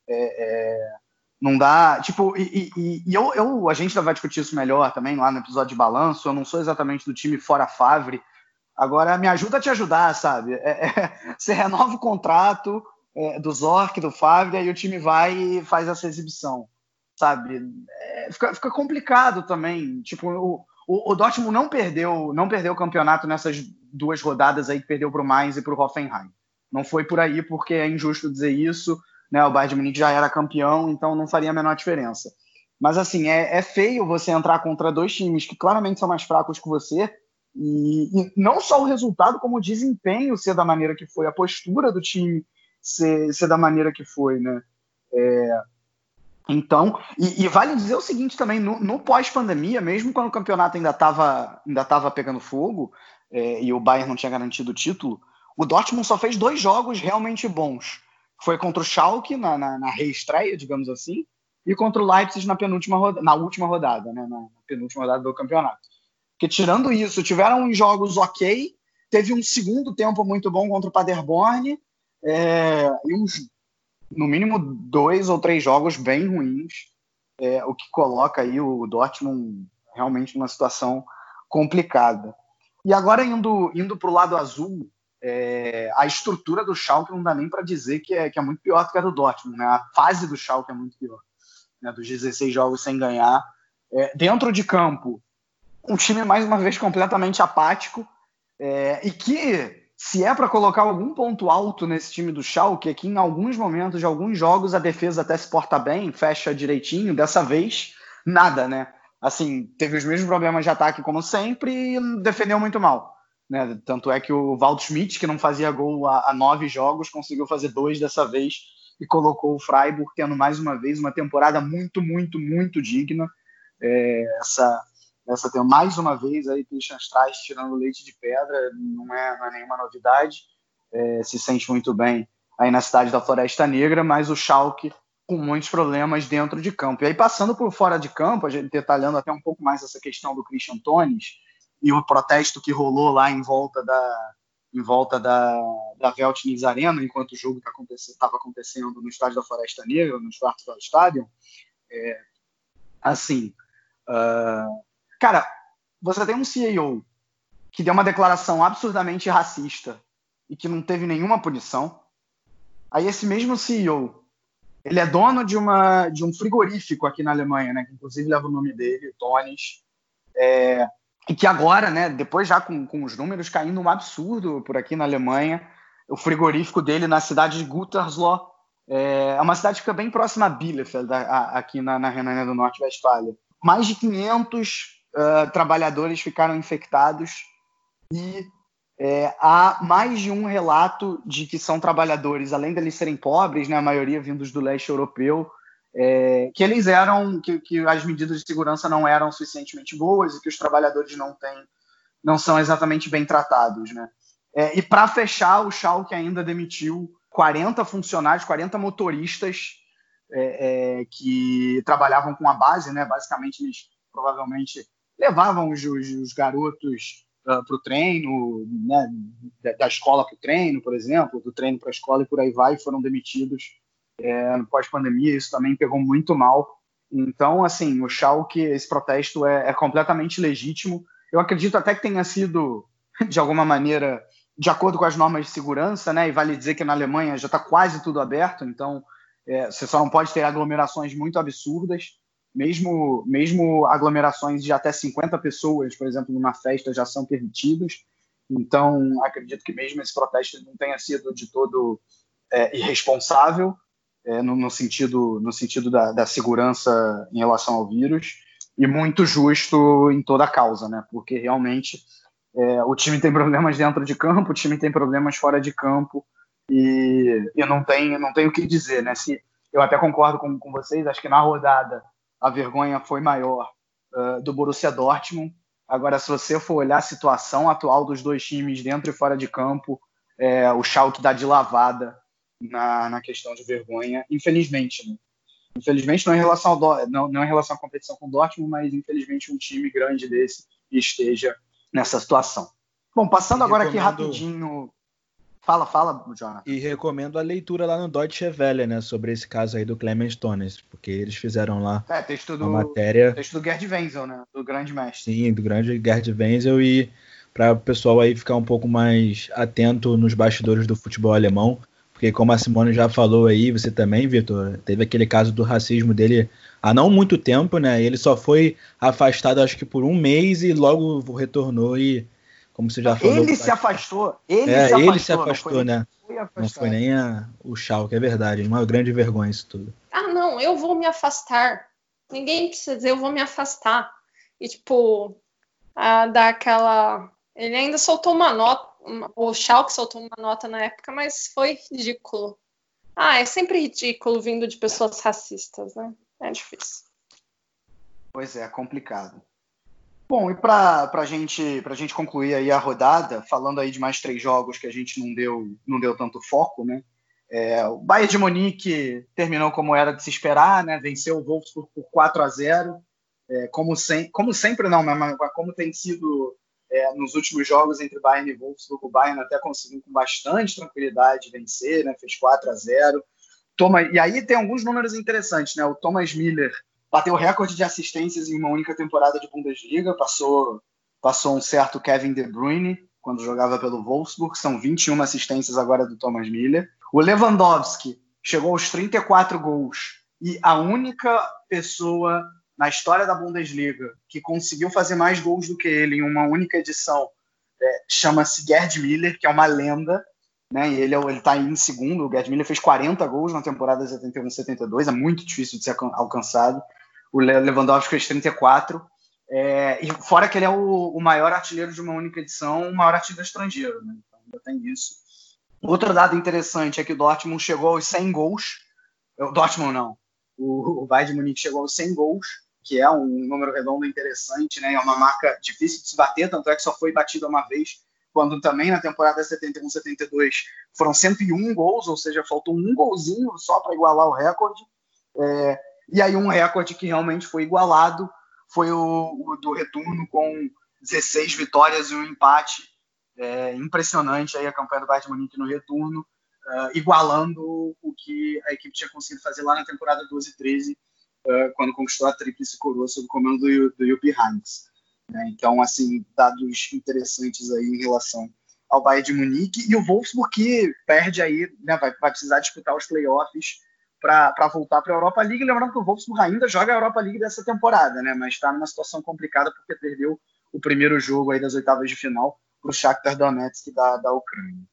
É, é não dá. Tipo, e, e, e eu, eu, a gente vai discutir isso melhor também lá no episódio de balanço. Eu não sou exatamente do time fora Favre. Agora, me ajuda a te ajudar, sabe? É, é, (laughs) você renova o contrato é, do Zork, do Favre, aí o time vai e faz essa exibição, sabe? É, fica, fica, complicado também. Tipo, o, o, o, Dortmund não perdeu, não perdeu o campeonato nessas duas rodadas aí que perdeu para o Mainz e para o Hoffenheim. Não foi por aí, porque é injusto dizer isso né? O Bayern de Munique já era campeão, então não faria a menor diferença. Mas assim, é, é feio você entrar contra dois times que claramente são mais fracos que você, e, e, não só o resultado, como o desempenho ser da maneira que foi, a postura do time ser, ser da maneira que foi, né? É, então, e, e, vale dizer o seguinte também, no, no pós-pandemia, mesmo quando o campeonato ainda estava ainda tava pegando fogo é, e o Bayern não tinha garantido o título, o Dortmund só fez dois jogos realmente bons foi contra o Schalke na, na, na reestreia, digamos assim, e contra o Leipzig na penúltima na última rodada, né, na, penúltima rodada do campeonato. Porque tirando isso, tiveram jogos ok, teve um segundo tempo muito bom contra o Paderborn é, e uns, no mínimo dois ou três jogos bem ruins, é, o que coloca aí o Dortmund realmente numa situação complicada. E agora indo indo para o lado azul, é, a estrutura do Schalke não dá nem para dizer que é, que é muito pior do que a do Dortmund, né? A fase do Schalke é muito pior, né? Dos 16 jogos sem ganhar. É, dentro de campo, um time mais uma vez completamente apático é, e que se é para colocar algum ponto alto nesse time do Schalke, é que em alguns momentos de alguns jogos a defesa até se porta bem, fecha direitinho. Dessa vez, nada, né? Assim, teve os mesmos problemas de ataque como sempre e defendeu muito mal. Né? Tanto é que o Walt Schmidt, que não fazia gol há, há nove jogos, conseguiu fazer dois dessa vez e colocou o Freiburg tendo mais uma vez uma temporada muito, muito, muito digna. É, essa essa tem mais uma vez aí Christian Strauss tirando leite de pedra, não é, não é nenhuma novidade. É, se sente muito bem aí na cidade da Floresta Negra, mas o Schalke com muitos problemas dentro de campo. E aí, passando por fora de campo, a gente detalhando até um pouco mais essa questão do Christian Tones e o protesto que rolou lá em volta da, em volta da, da Veltins Arena, enquanto o jogo estava tá acontecendo, acontecendo no estádio da Floresta Negra, no Schwarzwald Stadium. É, assim, uh, Cara, você tem um CEO que deu uma declaração absurdamente racista e que não teve nenhuma punição. Aí esse mesmo CEO, ele é dono de, uma, de um frigorífico aqui na Alemanha, né? Que inclusive leva o nome dele, Tones. É, e que agora, né, depois já com, com os números caindo um absurdo por aqui na Alemanha, o frigorífico dele na cidade de Gütersloh, é, é uma cidade que fica bem próxima a Bielefeld, a, a, aqui na, na Renânia do Norte-Westfália. Mais de 500 uh, trabalhadores ficaram infectados e é, há mais de um relato de que são trabalhadores, além de eles serem pobres, né, a maioria vindos do leste europeu, é, que eles eram, que, que, as medidas de segurança não eram suficientemente boas e que os trabalhadores não têm, não são exatamente bem tratados, né? É, e para fechar, o Schalke ainda demitiu 40 funcionários, 40 motoristas é, é, que trabalhavam com a base, né? Basicamente, eles provavelmente levavam os, os garotos uh, ah, para o treino, né, da, da escola para o treino, por exemplo, do treino para a escola e por aí vai, foram demitidos é, no pós-pandemia. Isso também pegou muito mal. Então, assim, o Schalke, esse protesto é, é completamente legítimo. Eu acredito até que tenha sido, de alguma maneira, de acordo com as normas de segurança, né? E vale dizer que na Alemanha já está quase tudo aberto, então é, você só não pode ter aglomerações muito absurdas mesmo, mesmo aglomerações de até 50 pessoas, por exemplo, numa festa, já são permitidos. Então, acredito que mesmo esse protesto não tenha sido de todo é, irresponsável, é, no, no, sentido, no sentido da, da, segurança em relação ao vírus, e muito justo em toda a causa, né? porque realmente é, o time tem problemas dentro de campo, o time tem problemas fora de campo, e, e não, tem, não tem o que dizer. Né? Se, eu até concordo com, com vocês, acho que na rodada a vergonha foi maior uh, do Borussia Dortmund. Agora, se você for olhar a situação atual dos dois times dentro e fora de campo, é, o Schalke dá de lavada na, na questão de vergonha, infelizmente. Né? Infelizmente, não em, relação ao, não, não em relação à competição com o Dortmund, mas infelizmente um time grande desse esteja nessa situação. Bom, passando agora aqui rapidinho Fala, fala, Jonathan. E recomendo a leitura lá no Deutsche Welle, né, sobre esse caso aí do Clemens Tones, porque eles fizeram lá é, texto do, uma matéria... Texto do Gerd Wenzel, né, do grande mestre. Sim, do grande Gerd Wenzel e para o pessoal aí ficar um pouco mais atento nos bastidores do futebol alemão, porque como a Simone já falou aí, você também, Vitor, teve aquele caso do racismo dele há não muito tempo, né, ele só foi afastado acho que por um mês e logo retornou e como você já falou. Ele se afastou. Ele é, se afastou, ele se afastou, né? Não foi nem a, o Schalke, é verdade. Uma grande vergonha isso tudo. Ah, não, eu vou me afastar. Ninguém precisa dizer eu vou me afastar. E, tipo, a, dar aquela. Ele ainda soltou uma nota. O Schalke soltou uma nota na época, mas foi ridículo. Ah, é sempre ridículo vindo de pessoas racistas, né? É difícil. Pois é, complicado. Bom, e para a gente, a gente concluir aí a rodada, falando aí de mais três jogos que a gente não deu, não deu tanto foco, né? É, o Bayern de Munique terminou como era de se esperar, né? Venceu o Wolfsburg por 4 a 0 é, como, sem, como sempre não, mas como tem sido é, nos últimos jogos entre Bayern e Wolfsburg, o Bayern até conseguiu com bastante tranquilidade vencer, né? Fez 4 a 0 Toma, e aí tem alguns números interessantes, né? O Thomas Miller bateu o recorde de assistências em uma única temporada de Bundesliga, passou, passou um certo Kevin De Bruyne. quando jogava pelo Wolfsburg, são 21 assistências agora do Thomas Miller. O Lewandowski chegou aos 34 gols e a única pessoa na história da Bundesliga que conseguiu fazer mais gols do que ele em uma única edição é, chama-se Gerd Miller, que é uma lenda, né? Ele é está em segundo. O Gerd Miller fez 40 gols na temporada 71-72, é muito difícil de ser alcançado. O Lewandowski fez 34. É, e fora que ele é o, o, maior artilheiro de uma única edição, o maior artilheiro estrangeiro, né? Então ainda tem isso. Outro dado interessante é que o Dortmund chegou aos 100 gols. O Dortmund não. O, o Bayern de Munique chegou aos 100 gols, que é um número redondo interessante, né? É uma marca difícil de se bater, tanto é que só foi batida uma vez, quando também na temporada 71-72 foram 101 gols, ou seja, faltou um golzinho só para igualar o recorde. É, e aí um recorde que realmente foi igualado foi o, o do retorno com 16 vitórias e um empate. É, impressionante aí a campanha do Bayern Munique no retorno, uh, igualando o que a equipe tinha conseguido fazer lá na temporada 12 e 13, uh, quando conquistou a tríplice coroa sob o comando do, do Jupp Heynckes. Né? Então, assim, dados interessantes aí em relação ao Bayern de Munique e o Wolfsburg que perde aí, né, vai, vai precisar disputar os playoffs para voltar para a Europa League. Lembrando que o Wolfsburg ainda joga a Europa League dessa temporada, né? Mas está numa situação complicada porque perdeu o primeiro jogo aí das oitavas de final para o Shakhtar Donetsk da, da Ucrânia.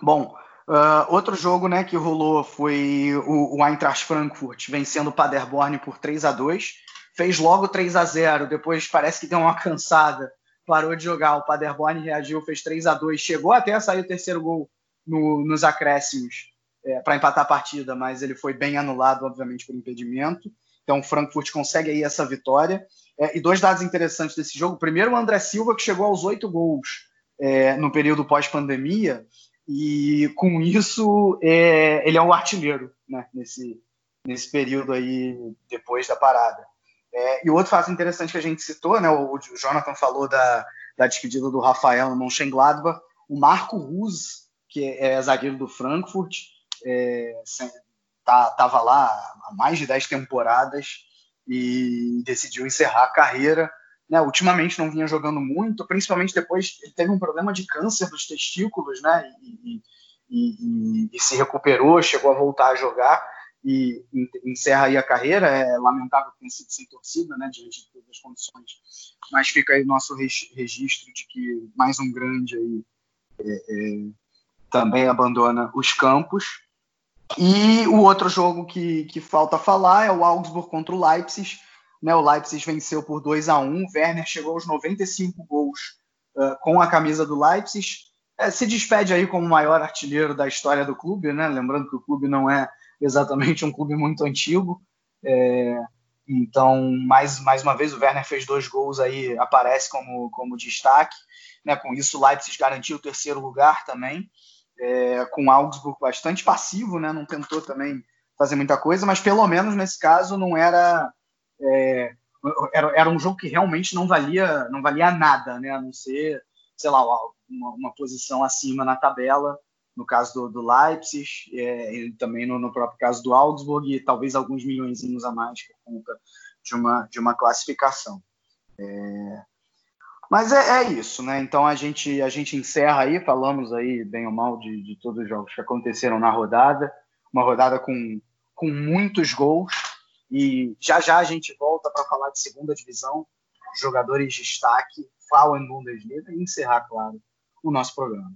Bom, uh, outro jogo né, que rolou foi o, o Eintracht Frankfurt vencendo o Paderborn por 3 a 2 Fez logo 3 a 0 depois parece que deu uma cansada, parou de jogar. O Paderborn reagiu, fez 3 a 2 chegou até a sair o terceiro gol no, nos acréscimos é, para empatar a partida, mas ele foi bem anulado, obviamente, por impedimento. Então o Frankfurt consegue aí essa vitória. É, e dois dados interessantes desse jogo. Primeiro, o André Silva, que chegou aos oito gols é, no período pós-pandemia, e com isso é, ele é um artilheiro né, nesse, nesse período aí depois da parada. É, e outro fato interessante que a gente citou, né, o, o Jonathan falou da, da despedida do Rafael no Mönchengladbach, o Marco Ruz, que é zagueiro do Frankfurt, é, tá, tava lá há mais de 10 temporadas e decidiu encerrar a carreira. Né, ultimamente não vinha jogando muito, principalmente depois ele teve um problema de câncer dos testículos, né, e, e, e, e se recuperou, chegou a voltar a jogar e encerra aí a carreira. É lamentável ter sido sem torcida, né, diante de todas as condições, mas fica aí o nosso registro de que mais um grande aí é, é, também abandona os campos. E o outro jogo que, que falta falar é o Augsburg contra o Leipzig. Né, o Leipzig venceu por 2 a 1 Werner chegou aos 95 gols uh, com a camisa do Leipzig. É, se despede aí como o maior artilheiro da história do clube, né? lembrando que o clube não é exatamente um clube muito antigo. É, então, mais, mais uma vez, o Werner fez dois gols aí, aparece como, como destaque. Né? Com isso, o Leipzig garantiu o terceiro lugar também é, com o Augsburg bastante passivo, né? Não tentou também fazer muita coisa, mas pelo menos nesse caso não era, é, era, era um jogo que realmente não valia não valia nada, né? A não ser, sei lá, uma, uma posição acima na tabela, no caso do, do Leipzig, é, e também no, no, próprio caso do Augsburg, e talvez alguns milhões a mais por conta de uma, de uma classificação. É, mas é, é, isso, né? Então a gente, a gente encerra aí, falamos aí bem ou mal de, de todos os jogos que aconteceram na rodada, uma rodada com, com muitos gols, e já já a gente volta para falar de segunda divisão, jogadores de destaque, Frauen Bundesliga e encerrar, claro, o nosso programa.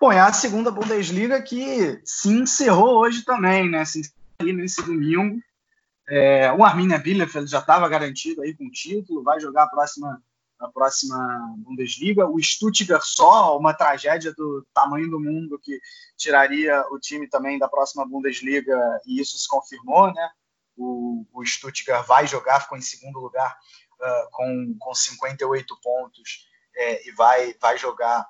Bom, é a segunda Bundesliga que se encerrou hoje também, né? Se encerrou nesse domingo. É, o Arminia Bielefeld já estava garantido aí com o título, vai jogar a próxima, a próxima Bundesliga. O Stuttgart só, uma tragédia do tamanho do mundo que tiraria o time também da próxima Bundesliga e isso se confirmou, né? O, o Stuttgart vai jogar, ficou em segundo lugar uh, com, com 58 pontos é, e vai, vai jogar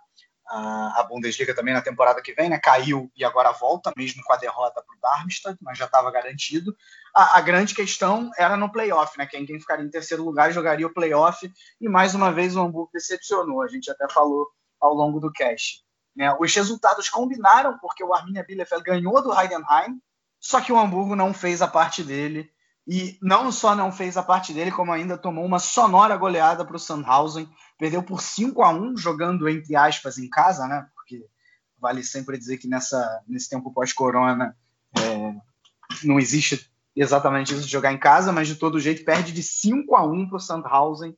a Bundesliga também na temporada que vem, né? Caiu e agora volta, mesmo com a derrota para o Darmstadt, mas já estava garantido. A, a, grande questão era no playoff, né? Quem, quem ficaria em terceiro lugar jogaria o playoff, e mais uma vez o Hamburgo decepcionou. A gente até falou ao longo do cast. Né? Os resultados combinaram, porque o Arminia Bielefeld ganhou do Heidenheim, só que o Hamburgo não fez a parte dele. E não só não fez a parte dele, como ainda tomou uma sonora goleada para o Sandhausen. Perdeu por 5 a 1 jogando entre aspas em casa, né? Porque vale sempre dizer que nessa, nesse tempo pós-corona é, não existe exatamente isso de jogar em casa, mas de todo jeito perde de 5 a 1 para o Sandhausen.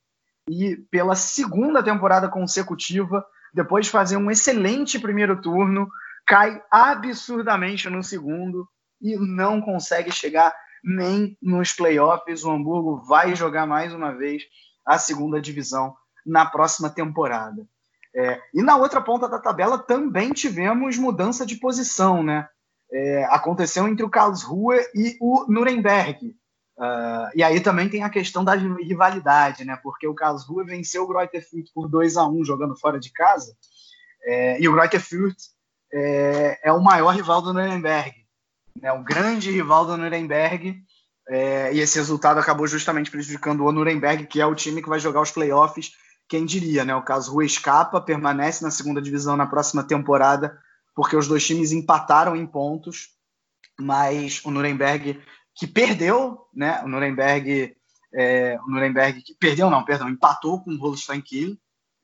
E pela segunda temporada consecutiva, depois de fazer um excelente primeiro turno, cai absurdamente no segundo e não consegue chegar nem nos playoffs. O Hamburgo vai jogar mais uma vez a segunda divisão na próxima temporada. É, e na outra ponta da tabela também tivemos mudança de posição, né? É, aconteceu entre o Karlsruhe e o Nuremberg. Uh, e aí também tem a questão da rivalidade, né? Porque o Karlsruhe venceu o Greuther Fürth por 2 a 1 jogando fora de casa. É, e o Greuther Fürth é, é, o maior rival do Nuremberg, né? O grande rival do Nuremberg. É, e esse resultado acabou justamente prejudicando o Nuremberg, que é o time que vai jogar os playoffs. Quem diria, né? O Karlsruhe escapa, permanece na segunda divisão na próxima temporada, porque os dois times empataram em pontos, mas o Nuremberg que perdeu, né? O Nuremberg, é, o Nuremberg que perdeu, não, perdão, empatou com o Holstein Kiel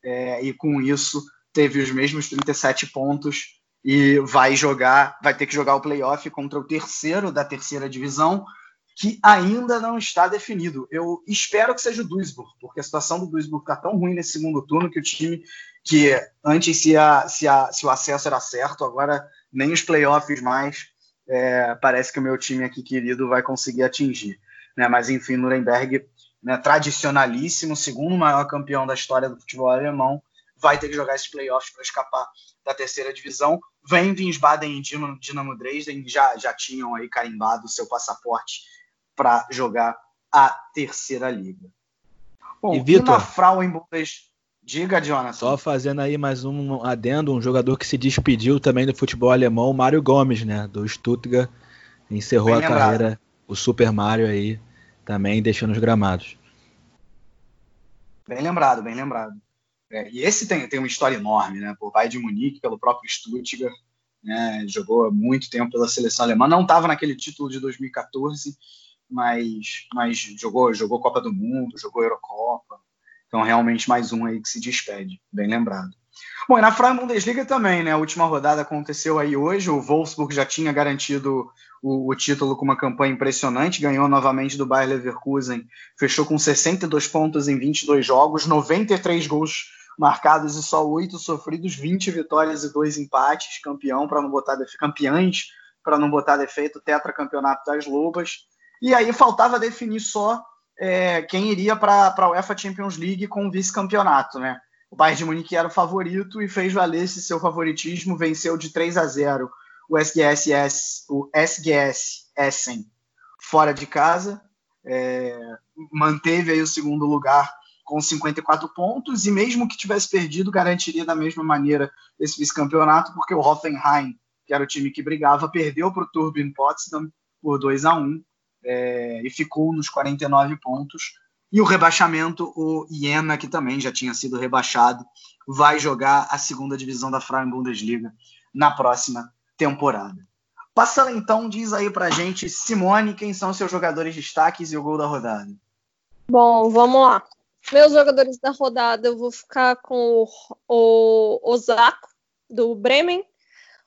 é, e com isso teve os mesmos 37 pontos e vai jogar, vai ter que jogar o playoff contra o terceiro da terceira divisão, que ainda não está definido. Eu espero que seja o Duisburg, porque a situação do Duisburg está tão ruim nesse segundo turno que o time que antes se, a, se, a, se o acesso era certo, agora nem os playoffs mais é, parece que o meu time aqui querido vai conseguir atingir. Né? Mas enfim, Nuremberg, né, tradicionalíssimo, segundo maior campeão da história do futebol alemão, vai ter que jogar esses playoffs para escapar da terceira divisão. Vem Wiesbaden e Dinamo Dresden já, já tinham aí carimbado o seu passaporte para jogar a terceira liga. Bom, e, Vitor, e na. Diga, Jonathan. Só fazendo aí mais um adendo, um jogador que se despediu também do futebol alemão, Mário Gomes, né? Do Stuttgart. Encerrou Bem a lembrado. carreira, o Super Mario aí, também deixando os gramados. Bem lembrado, bem lembrado. É, e esse tem, tem uma história enorme, né? Por Bayern de Munique, pelo próprio Stuttgart, né? Jogou muito tempo pela seleção alemã. Não estava naquele título de 2014, mas, mas jogou, jogou Copa do Mundo, jogou Eurocopa. Então, realmente, mais um aí que se despede, bem lembrado. Bom, e na Freie Bundesliga também, né? A última rodada aconteceu aí hoje. O Wolfsburg já tinha garantido o, o, título com uma campanha impressionante, ganhou novamente do Bayer Leverkusen, fechou com 62 pontos em 22 jogos, 93 gols marcados e só 8 sofridos, 20 vitórias e 2 empates, campeão para não botar campeões para não botar defeito, tetracampeonato das Lobas. E aí faltava definir só é, quem iria para a UEFA Champions League com o vice-campeonato, né? O Bayern de Munique era o favorito e fez valer esse seu favoritismo, venceu de 3 a 0 o SGS, o SGS Essen fora de casa, é, manteve aí o segundo lugar com 54 pontos e mesmo que tivesse perdido, garantiria da mesma maneira esse vice-campeonato, porque o Hoffenheim, que era o time que brigava, perdeu para o Turbine Potsdam por 2 a 1 é, e ficou nos 49 pontos. E o rebaixamento, o Iena, que também já tinha sido rebaixado, vai jogar a segunda divisão da Frauen Bundesliga na próxima temporada. Passando então, diz aí pra gente, Simone, quem são seus jogadores de destaques e o gol da rodada? Bom, vamos lá. Meus jogadores da rodada, eu vou ficar com o, o Osako, do Bremen,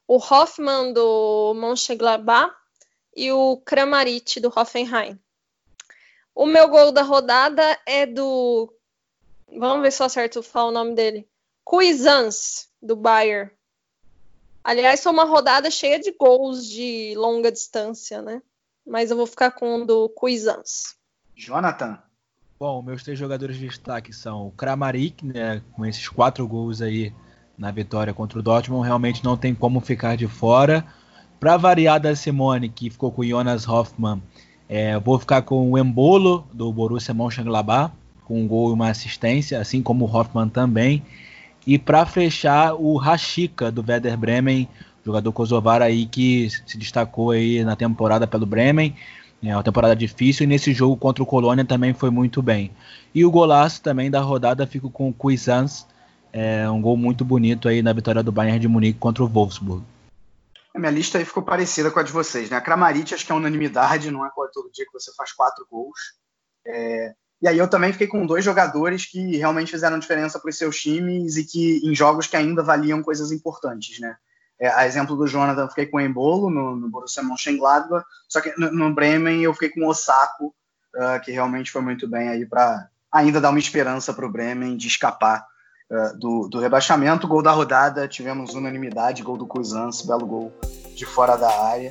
o Hoffmann, do Mönchengladbach, e o Kramaric do Hoffenheim. O meu gol da rodada é do. Vamos ver se eu acerto falar o nome dele. Cuisance, do Bayern. Aliás, foi uma rodada cheia de gols de longa distância, né? Mas eu vou ficar com o do Cuisance. Jonathan. Bom, meus três jogadores de destaque são o Kramaric, né? Com esses quatro gols aí na vitória contra o Dortmund, realmente não tem como ficar de fora. Para variar da Simone, que ficou com o Jonas Hoffmann, é, vou ficar com o Embolo, do Borussia Mönchengladbach, com um gol e uma assistência, assim como o Hoffmann também. E para fechar, o Rashica do Werder Bremen, jogador kosovar aí que se destacou aí na temporada pelo Bremen. É uma temporada difícil e nesse jogo contra o Colônia também foi muito bem. E o golaço também da rodada fica com o Cuisance, é um gol muito bonito aí na vitória do Bayern de Munique contra o Wolfsburg. A minha lista aí ficou parecida com a de vocês, né? A Kramaric acho que é unanimidade, não é todo dia que você faz quatro gols. É... E aí eu também fiquei com dois jogadores que realmente fizeram diferença para os seus times e que em jogos que ainda valiam coisas importantes, né? É, a exemplo do Jonathan, eu fiquei com o Embolo no, no Borussia Mönchengladbach, só que no, no, Bremen eu fiquei com o Osako, uh, que realmente foi muito bem aí para ainda dar uma esperança para o Bremen de escapar uh, do, do rebaixamento. Gol da rodada, tivemos unanimidade, gol do Cuisance, belo gol de fora da área.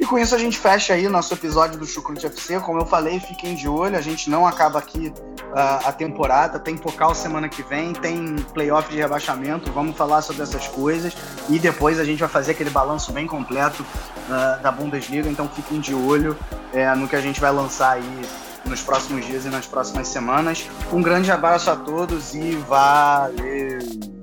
E com isso a gente fecha aí nosso episódio do Chucrute FC. Como eu falei, fiquem de olho, a gente não acaba aqui uh, a temporada, tem Pocal semana que vem, tem playoff de rebaixamento, vamos falar sobre essas coisas e depois a gente vai fazer aquele balanço bem completo uh, da Bundesliga, então fiquem de olho uh, no que a gente vai lançar aí nos próximos dias e nas próximas semanas. Um grande abraço a todos e valeu!